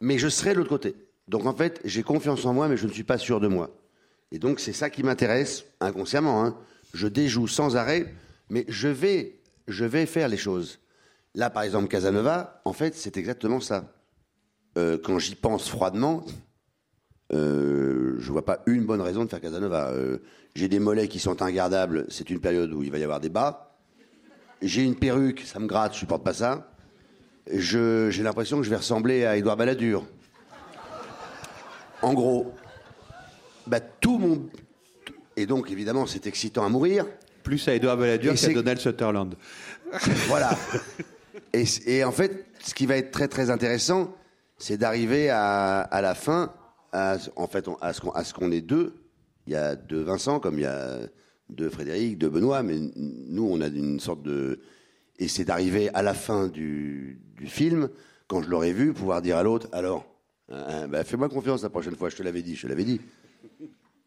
mais je serai de l'autre côté. Donc en fait, j'ai confiance en moi, mais je ne suis pas sûr de moi. Et donc c'est ça qui m'intéresse inconsciemment. hein. Je déjoue sans arrêt, mais je vais, faire les choses. Là, par exemple, Casanova, en fait, c'est exactement ça. Euh, quand j'y pense froidement, euh, je vois pas une bonne raison de faire Casanova. Euh, j'ai des mollets qui sont ingardables, c'est une période où il va y avoir des bas. J'ai une perruque, ça me gratte, je supporte pas ça. J'ai l'impression que je vais ressembler à Édouard Balladur. En gros, bah, tout mon. Et donc, évidemment, c'est excitant à mourir. Plus à Edouard Balladur qu'à Donald Sutherland. Voilà. Et, et en fait, ce qui va être très très intéressant, c'est d'arriver à, à la fin, à, en fait, on- à ce qu'on qu'on est deux. Il y a deux Vincent, comme il y a deux Frédéric, deux Benoît, mais nous, on a une sorte de. Et c'est d'arriver à la fin du, du film, quand je l'aurai vu, pouvoir dire à l'autre alors, hein, bah, fais-moi confiance la prochaine fois, je te l'avais dit, je te l'avais dit.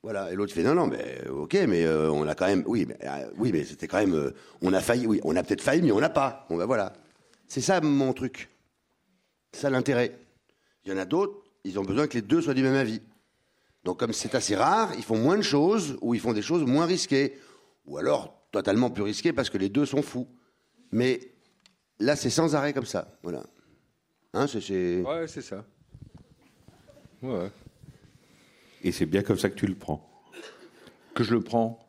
Voilà, et l'autre fait non, non, mais euh, ok, mais euh, on a quand même, oui, mais, euh, oui, mais c'était quand même, euh, on a failli, oui, on a peut-être failli, mais on n'a pas. Bon ben voilà, c'est ça mon truc, c'est ça l'intérêt. Il y en a d'autres, ils ont besoin que les deux soient du même avis. Donc comme c'est assez rare, ils font moins de choses ou ils font des choses moins risquées, ou alors totalement plus risquées parce que les deux sont fous. Mais là, c'est sans arrêt comme ça, voilà. Hein, c'est Ouais, c'est ça. Ouais. Et c'est bien comme ça que tu le prends. Que je le prends.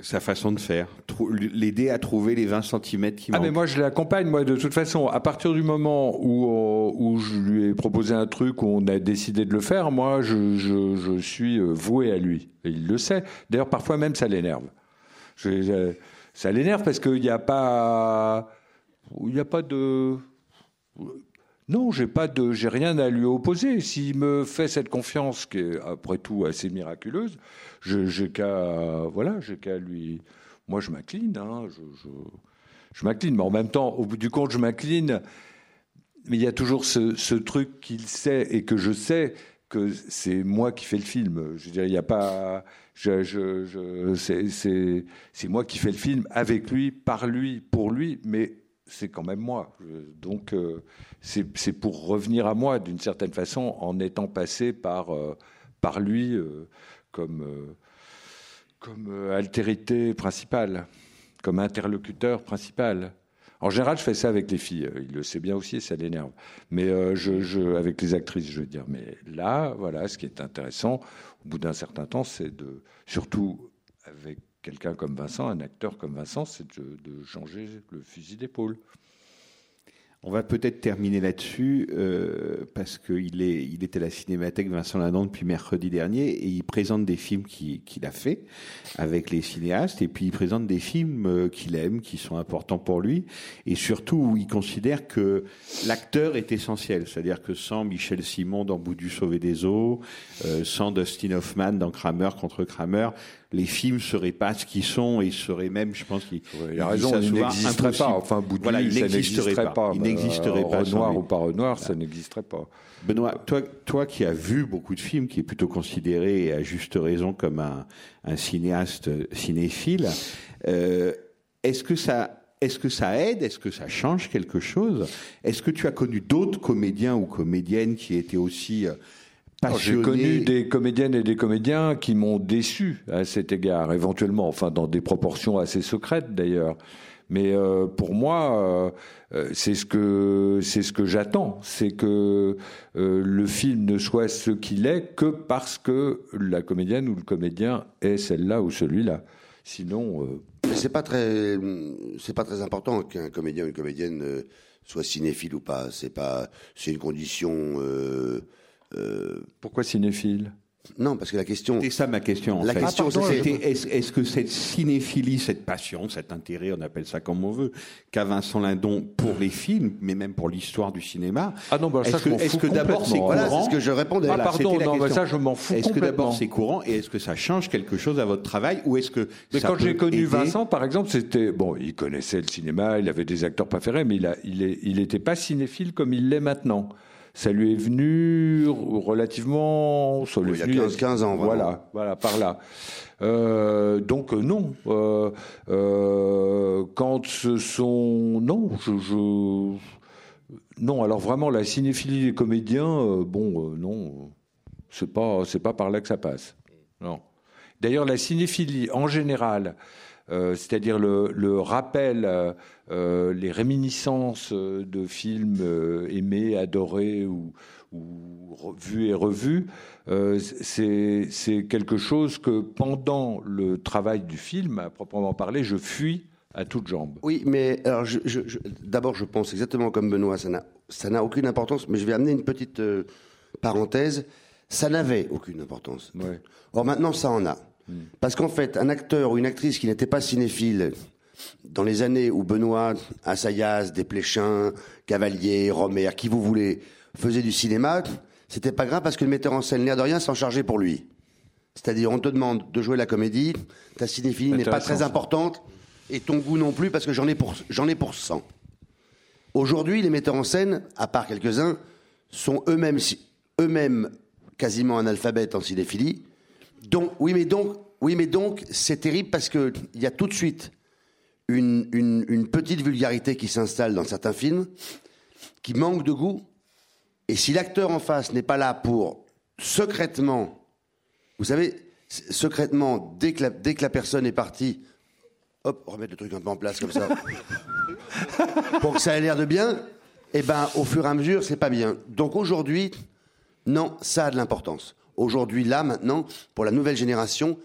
Sa façon de faire. L'aider à trouver les 20 cm qui Ah manquent. mais moi je l'accompagne moi de toute façon à partir du moment où euh, où je lui ai proposé un truc où on a décidé de le faire moi je, je, je suis euh, voué à lui et il le sait d'ailleurs parfois même ça l'énerve je- ça l'énerve parce qu'il n'y a pas il n'y a pas de non, j'ai pas de, j'ai rien à lui opposer. S'il me fait cette confiance qui est après tout assez miraculeuse, j'ai qu'à, voilà, j'ai qu'à lui. Moi, je m'incline, hein, je, m'incline, mais en même temps, au bout du compte, je m'incline. Mais il y a toujours ce, truc qu'il sait et que je sais que c'est moi qui fais le film. Je veux dire, il n'y a pas, c'est moi qui fais le film avec lui, par lui, pour lui, mais c'est quand même moi. Donc, euh, c'est pour revenir à moi d'une certaine façon en étant passé par, euh, par lui euh, comme, comme altérité principale, comme interlocuteur principal. En général, je fais ça avec les filles. Il le sait bien aussi ça l'énerve. Mais je, je, avec les actrices, je veux dire. Mais là, voilà, ce qui est intéressant, au bout d'un certain temps, c'est de, surtout avec quelqu'un comme Vincent, un acteur comme Vincent, c'est de, changer le fusil d'épaule. On va peut-être terminer là-dessus euh, parce qu'il est, il est à la Cinémathèque Vincent Lindon depuis mercredi dernier et il présente des films qui- qu'il a fait avec les cinéastes et puis il présente des films euh, qu'il aime, qui sont importants pour lui et surtout où il considère que l'acteur est essentiel, c'est-à-dire que sans Michel Simon dans Bout du Sauver des Eaux, euh, sans Dustin Hoffman dans Kramer contre Kramer, les films seraient pas ce qu'ils sont et seraient même, je pense qu'il Ouais, il a raison, ça il n'existerait pas. Enfin, Boudouille, Voilà, il ça n'existerait pas. pas. Il n'existerait euh, pas Renoir ou pas Renoir, ça n'existerait pas. Benoît, toi, toi qui as vu beaucoup de films, qui est plutôt considéré, et à juste raison, comme un, un cinéaste cinéphile, euh, est-ce que ça... Est-ce que ça aide? Est-ce que ça change quelque chose? Est-ce que tu as connu d'autres comédiens ou comédiennes qui étaient aussi euh, J'ai connu des comédiennes et des comédiens qui m'ont déçu à cet égard, éventuellement, enfin dans des proportions assez secrètes d'ailleurs. Mais euh, pour moi, euh, euh, c'est ce que c'est ce que j'attends, c'est que euh, le film ne soit ce qu'il est que parce que la comédienne ou le comédien est celle-là ou celui-là. Sinon, euh, c'est pas très, c'est pas très important qu'un comédien ou une comédienne euh, soit cinéphile ou pas. C'est pas, c'est une condition. Euh, pourquoi cinéphile? Non, parce que la question. C'est ça ma question. En La fait. question, Ah, c'était, est-ce, que cette cinéphilie, cette passion, cet intérêt, on appelle ça comme on veut, qu'a Vincent Lindon pour les films, mais même pour l'histoire du cinéma, Ah non, bah, ça, est-ce je m'en que, fous que d'abord c'est complètement. courant Voilà, c'est ce que je répondais. Ah, Voilà, pardon, c'était la non, question. ça, je m'en fous Est-ce que d'abord c'est courant et est-ce que ça change quelque chose à votre travail ou est-ce que Mais ça quand j'ai connu aider Vincent, par exemple, c'était bon, il connaissait le cinéma, il avait des acteurs préférés, mais il a, il est, il était pas cinéphile comme il l'est maintenant. Ça lui est venu relativement, ça lui Oui, est il y a venu- 15, 15 ans, vraiment. Voilà, voilà, par là. Euh, donc euh, non, Euh, euh, quand ce sont non, je, je- non. Alors vraiment la cinéphilie des comédiens, bon, non, c'est pas, c'est pas par là que ça passe. Non. D'ailleurs, la cinéphilie en général, euh, c'est-à-dire le, le rappel, euh, euh, les réminiscences de films euh, aimés, adorés ou, vus et revus, c'est quelque chose que pendant le travail du film, à proprement parler, je fuis à toutes jambes. Oui, mais alors je, je- je- d'abord, je pense exactement comme Benoît, ça n'a, aucune importance, mais je vais amener une petite parenthèse. Ça n'avait aucune importance. Ouais. Or maintenant, ça en a. Parce qu'en fait, un acteur ou une actrice qui n'était pas cinéphile, dans les années où Benoît, Assayas, Desplechin, Cavalier, Romer, qui vous voulez, faisait du cinéma, c'était pas grave parce que le metteur en scène, l'air de rien, s'en chargeait pour lui. C'est-à-dire, on te demande de jouer la comédie, ta cinéphilie n'est pas très importante, et ton goût non plus parce que j'en ai pour, j'en ai pour 100. Aujourd'hui, les metteurs en scène, à part quelques-uns, sont eux-mêmes, eux-mêmes quasiment analphabètes en cinéphilie. Donc, oui, mais donc, oui, mais donc, c'est terrible parce que il y a tout de suite une, une, une petite vulgarité qui s'installe dans certains films, qui manque de goût. Et si l'acteur en face n'est pas là pour secrètement, vous savez, secrètement, dès que la, dès que la personne est partie, hop, remettre le truc un peu en place comme ça, pour que ça ait l'air de bien, et ben, au fur et à mesure, c'est pas bien. Donc aujourd'hui, non, ça a de l'importance. Aujourd'hui, là, maintenant, pour la nouvelle génération,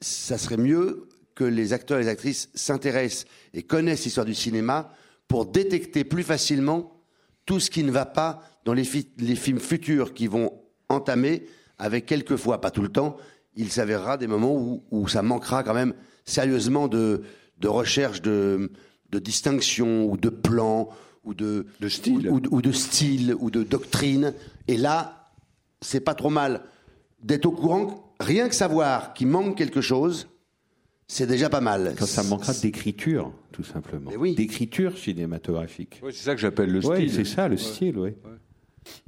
ça serait mieux que les acteurs et les actrices s'intéressent et connaissent l'histoire du cinéma pour détecter plus facilement tout ce qui ne va pas dans les, fi- les films futurs qui vont entamer, avec quelquefois, pas tout le temps, il s'avérera des moments où, où ça manquera quand même sérieusement de, de recherche de, de distinction ou de plan ou de, De style. ou, ou- ou de style ou de doctrine. Et là, c'est pas trop mal d'être au courant, rien que savoir qu'il manque quelque chose, c'est déjà pas mal. Quand ça manquera d'écriture, tout simplement. Oui. D'écriture cinématographique. C'est ça que j'appelle le Oui, style. c'est ça, le style, oui.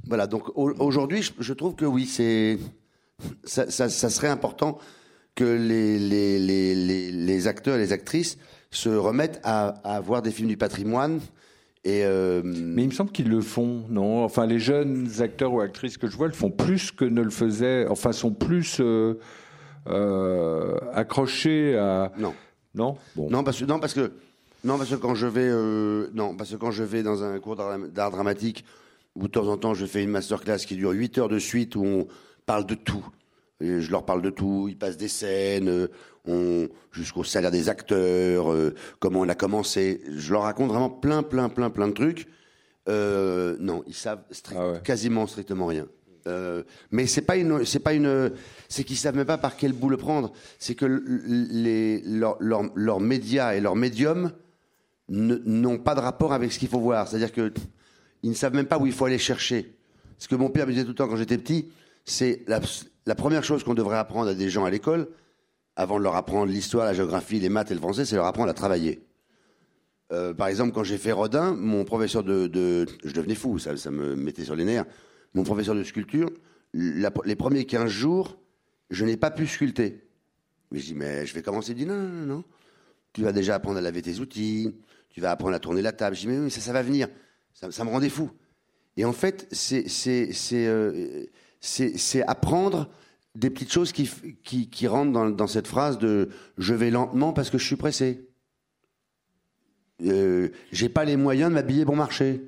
Voilà, donc au- aujourd'hui, je, trouve que oui, c'est ça, ça- ça serait important que les, les, les, les, les acteurs et les actrices se remettent à, à voir des films du patrimoine. Et euh, Mais il me semble qu'ils le font, non? Enfin, les jeunes acteurs ou actrices que je vois le font plus que ne le faisaient, enfin, sont plus euh, euh, accrochés à. non. Non? Bon. Non, parce que non, parce que non, parce que quand je vais non, parce que quand je vais dans un cours d'art d'art dramatique où de temps en temps je fais une masterclass qui dure 8 heures de suite où on parle de tout. Et je leur parle de tout, ils passent des scènes, euh, on jusqu'au salaire des acteurs, euh, comment on a commencé. Je leur raconte vraiment plein, plein, plein, plein de trucs. Euh, non, ils savent Ah ouais. quasiment strictement rien. Euh, mais c'est pas une, c'est pas une, c'est qu'ils savent même pas par quel bout le prendre. C'est que les leurs leurs- leurs médias et leurs médiums n'ont pas de rapport avec ce qu'il faut voir. C'est-à-dire que ils ne savent même pas où il faut aller chercher. Ce que mon père me disait tout le temps quand j'étais petit, c'est la, la première chose qu'on devrait apprendre à des gens à l'école, avant de leur apprendre l'histoire, la géographie, les maths et le français, c'est leur apprendre à travailler. Euh, par exemple, quand j'ai fait Rodin, mon professeur de, je devenais fou, ça, me mettait sur les nerfs. Mon professeur de sculpture, les premiers 15 jours, je n'ai pas pu sculpter. Mais je dis, mais je vais commencer. Il dit, non, non, non. Tu vas déjà apprendre à laver tes outils, tu vas apprendre à tourner la table. Je dis, mais oui, ça, ça va venir. Ça, me rendait fou. Et en fait, c'est c'est- c'est, euh, c'est- apprendre des petites choses qui, rentrent dans, cette phrase de je vais lentement parce que je suis pressé. Euh, J'ai pas les moyens de m'habiller bon marché.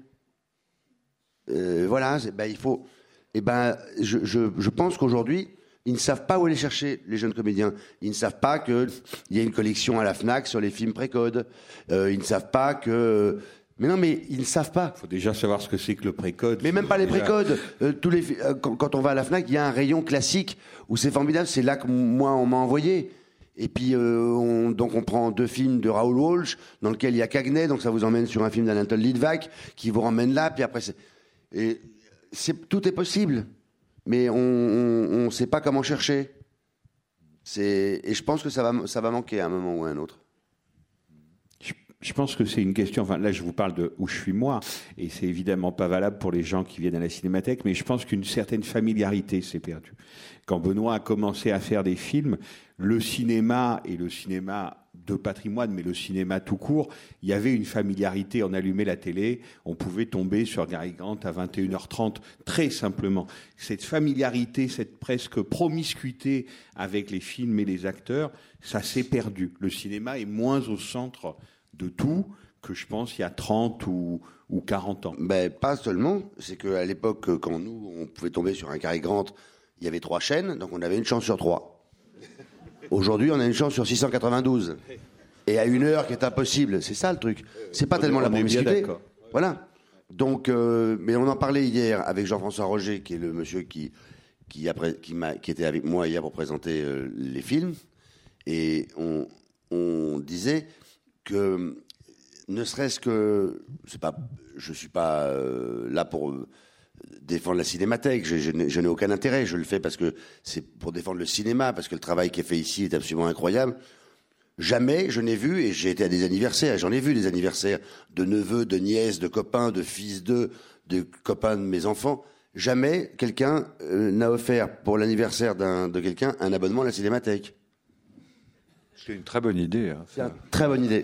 Euh, voilà, ben, il faut. Et ben, je pense qu'aujourd'hui, ils ne savent pas où aller chercher les jeunes comédiens. Ils ne savent pas qu'il y a une collection à la Fnac sur les films précodes. Euh, ils ne savent pas que. Mais non, mais ils ne savent pas. faut déjà savoir ce que c'est que le précode. Mais même pas les Déjà. précodes. Euh, tous les, euh, quand, quand on va à la Fnac, il y a un rayon classique où c'est formidable. C'est là que moi on m'a envoyé. Et puis euh, on, donc on prend deux films de Raoul Walsh dans lequel il y a Cagney, donc ça vous emmène sur un film d'Anatole Litvak qui vous ramène là. Puis après, c'est, et c'est tout est possible, mais on ne sait pas comment chercher. C'est et je pense que ça va ça va manquer à un moment ou à un autre. Je, pense que c'est une question. Enfin, là, je vous parle de où je suis moi, et c'est évidemment pas valable pour les gens qui viennent à la cinémathèque, mais je pense qu'une certaine familiarité s'est perdue. Quand Benoît a commencé à faire des films, le cinéma et le cinéma de patrimoine, mais le cinéma tout court, il y avait une familiarité. On allumait la télé, on pouvait tomber sur Gary Grant à 21h30, très simplement. Cette familiarité, cette presque promiscuité avec les films et les acteurs, ça s'est perdu. Le cinéma est moins au centre de tout que je pense il y a 30 ou, ou 40 ans. Ben, pas seulement. C'est qu'à l'époque, quand nous, on pouvait tomber sur un carré Grant, il y avait trois chaînes, donc on avait une chance sur trois. Aujourd'hui, on a une chance sur 692. Et à une heure qui est impossible. C'est ça le truc. C'est pas On tellement la est promiscuité. Voilà. Donc, euh, mais on en parlait hier avec Jean-François Roger, qui est le monsieur qui, qui, après, qui, m'a- qui était avec moi hier pour présenter euh, les films. Et on, on disait que ne serait-ce que c'est pas je suis pas euh, là pour euh, défendre la cinémathèque je, n'ai aucun intérêt je le fais parce que c'est pour défendre le cinéma parce que le travail qui est fait ici est absolument incroyable. Jamais je n'ai vu et j'ai été à des anniversaires j'en ai vu des anniversaires de neveux de nièces de copains de fils d'eux de copains de mes enfants. Jamais quelqu'un euh, n'a offert pour l'anniversaire de quelqu'un un abonnement à la cinémathèque C'est une très bonne idée. hein, c'est une très bonne idée.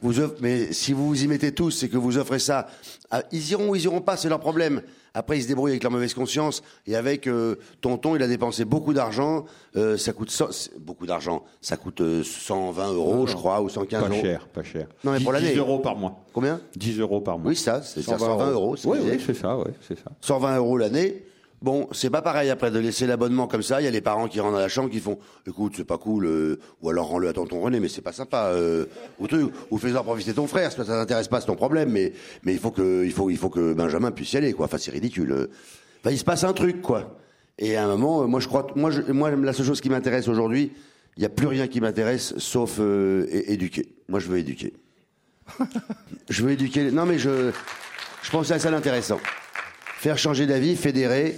Vous mais si vous vous y mettez tous, c'est que vous offrez ça. à- ils iront ou ils iront pas, c'est leur problème. Après, ils se débrouillent avec leur mauvaise conscience. Et avec euh, Tonton, il a dépensé beaucoup d'argent. euh, ça coûte beaucoup d'argent. Ça coûte euh, 120 euros, je crois, ou 115 Pas euros. cher, pas cher. Non, mais 10, pour l'année. 10 euros par mois. Combien? 10 euros par mois. Oui, ça, c'est 120 euros. c'est Oui, oui, disais. c'est ça, ouais, c'est ça. 120 euros l'année. Bon, c'est pas pareil après de laisser l'abonnement comme ça. Il y a les parents qui rentrent dans la chambre qui font, écoute, c'est pas cool, euh, ou alors rends-le à tonton René, mais c'est pas sympa. Euh, ou truc, ou fais-en profiter ton frère, ça t'intéresse pas, c'est ton problème, mais mais il faut que il faut il faut que Benjamin puisse y aller, quoi. Enfin, c'est ridicule. euh. Enfin, il se passe un truc, quoi. Et à un moment, euh, moi je crois, moi je, moi la seule chose qui m'intéresse aujourd'hui, il y a plus rien qui m'intéresse sauf euh, éduquer. Moi, je veux éduquer. je veux éduquer. Non, mais je je pense que c'est ça l'intéressant faire changer d'avis, fédérer,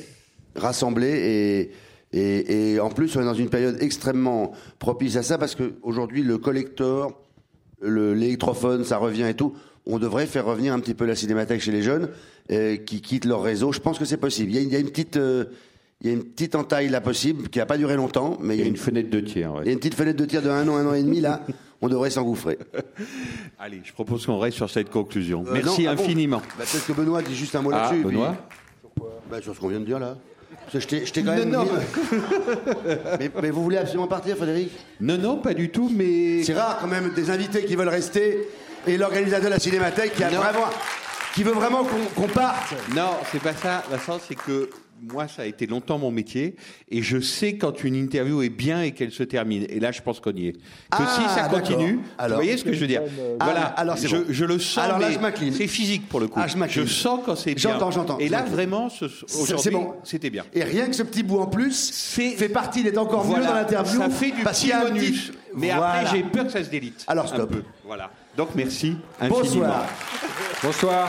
rassembler et, et, et en plus on est dans une période extrêmement propice à ça parce qu'aujourd'hui le collector, le- l'électrophone, ça revient et tout. On devrait faire revenir un petit peu la cinémathèque chez les jeunes euh, qui quittent leur réseau. Je pense que c'est possible. Il y a, il y a une petite, euh, il y a une petite entaille là possible qui n'a pas duré longtemps, mais Il y a une fenêtre de tir. ouais. il y a une petite fenêtre de tir de un an, un an et demi là. On devrait s'engouffrer. Allez, je propose qu'on reste sur cette conclusion. Euh, Merci non, ah bon infiniment. Bah, Peut-être que Benoît dit juste un mot Ah, là-dessus. et puis- Benoît Bah, sur ce qu'on vient de dire là. Parce que je t'ai- quand même. mis- mais, mais vous voulez absolument partir, Frédéric? Non, non, pas du tout, mais C'est rare quand même des invités qui veulent rester et l'organisateur de la Cinémathèque qui, a Non. vraiment, qui veut vraiment qu'on qu'on parte. non, c'est pas ça. Vincent, c'est que moi, ça a été longtemps mon métier, et je sais quand une interview est bien et qu'elle se termine. Et là, je pense qu'on y est. Que Ah, si ça continue, Alors. vous voyez ce que je veux dire Ah, Voilà. alors c'est je, bon. je le sens. Alors là, je m'incline. C'est physique pour le coup. Ah, je m'incline. sens quand c'est bien. J'entends, j'entends, Et je là, vraiment, ce, aujourd'hui, bon. c'était bien. Et rien que ce petit bout en plus fait partie d'être encore mieux Voilà, dans l'interview. Ça fait du petit un bonus. petit- Mais Voilà. après, j'ai peur que ça se délite. Alors, Un stop. peu. Voilà. Donc, merci infiniment. Bonsoir. Bonsoir.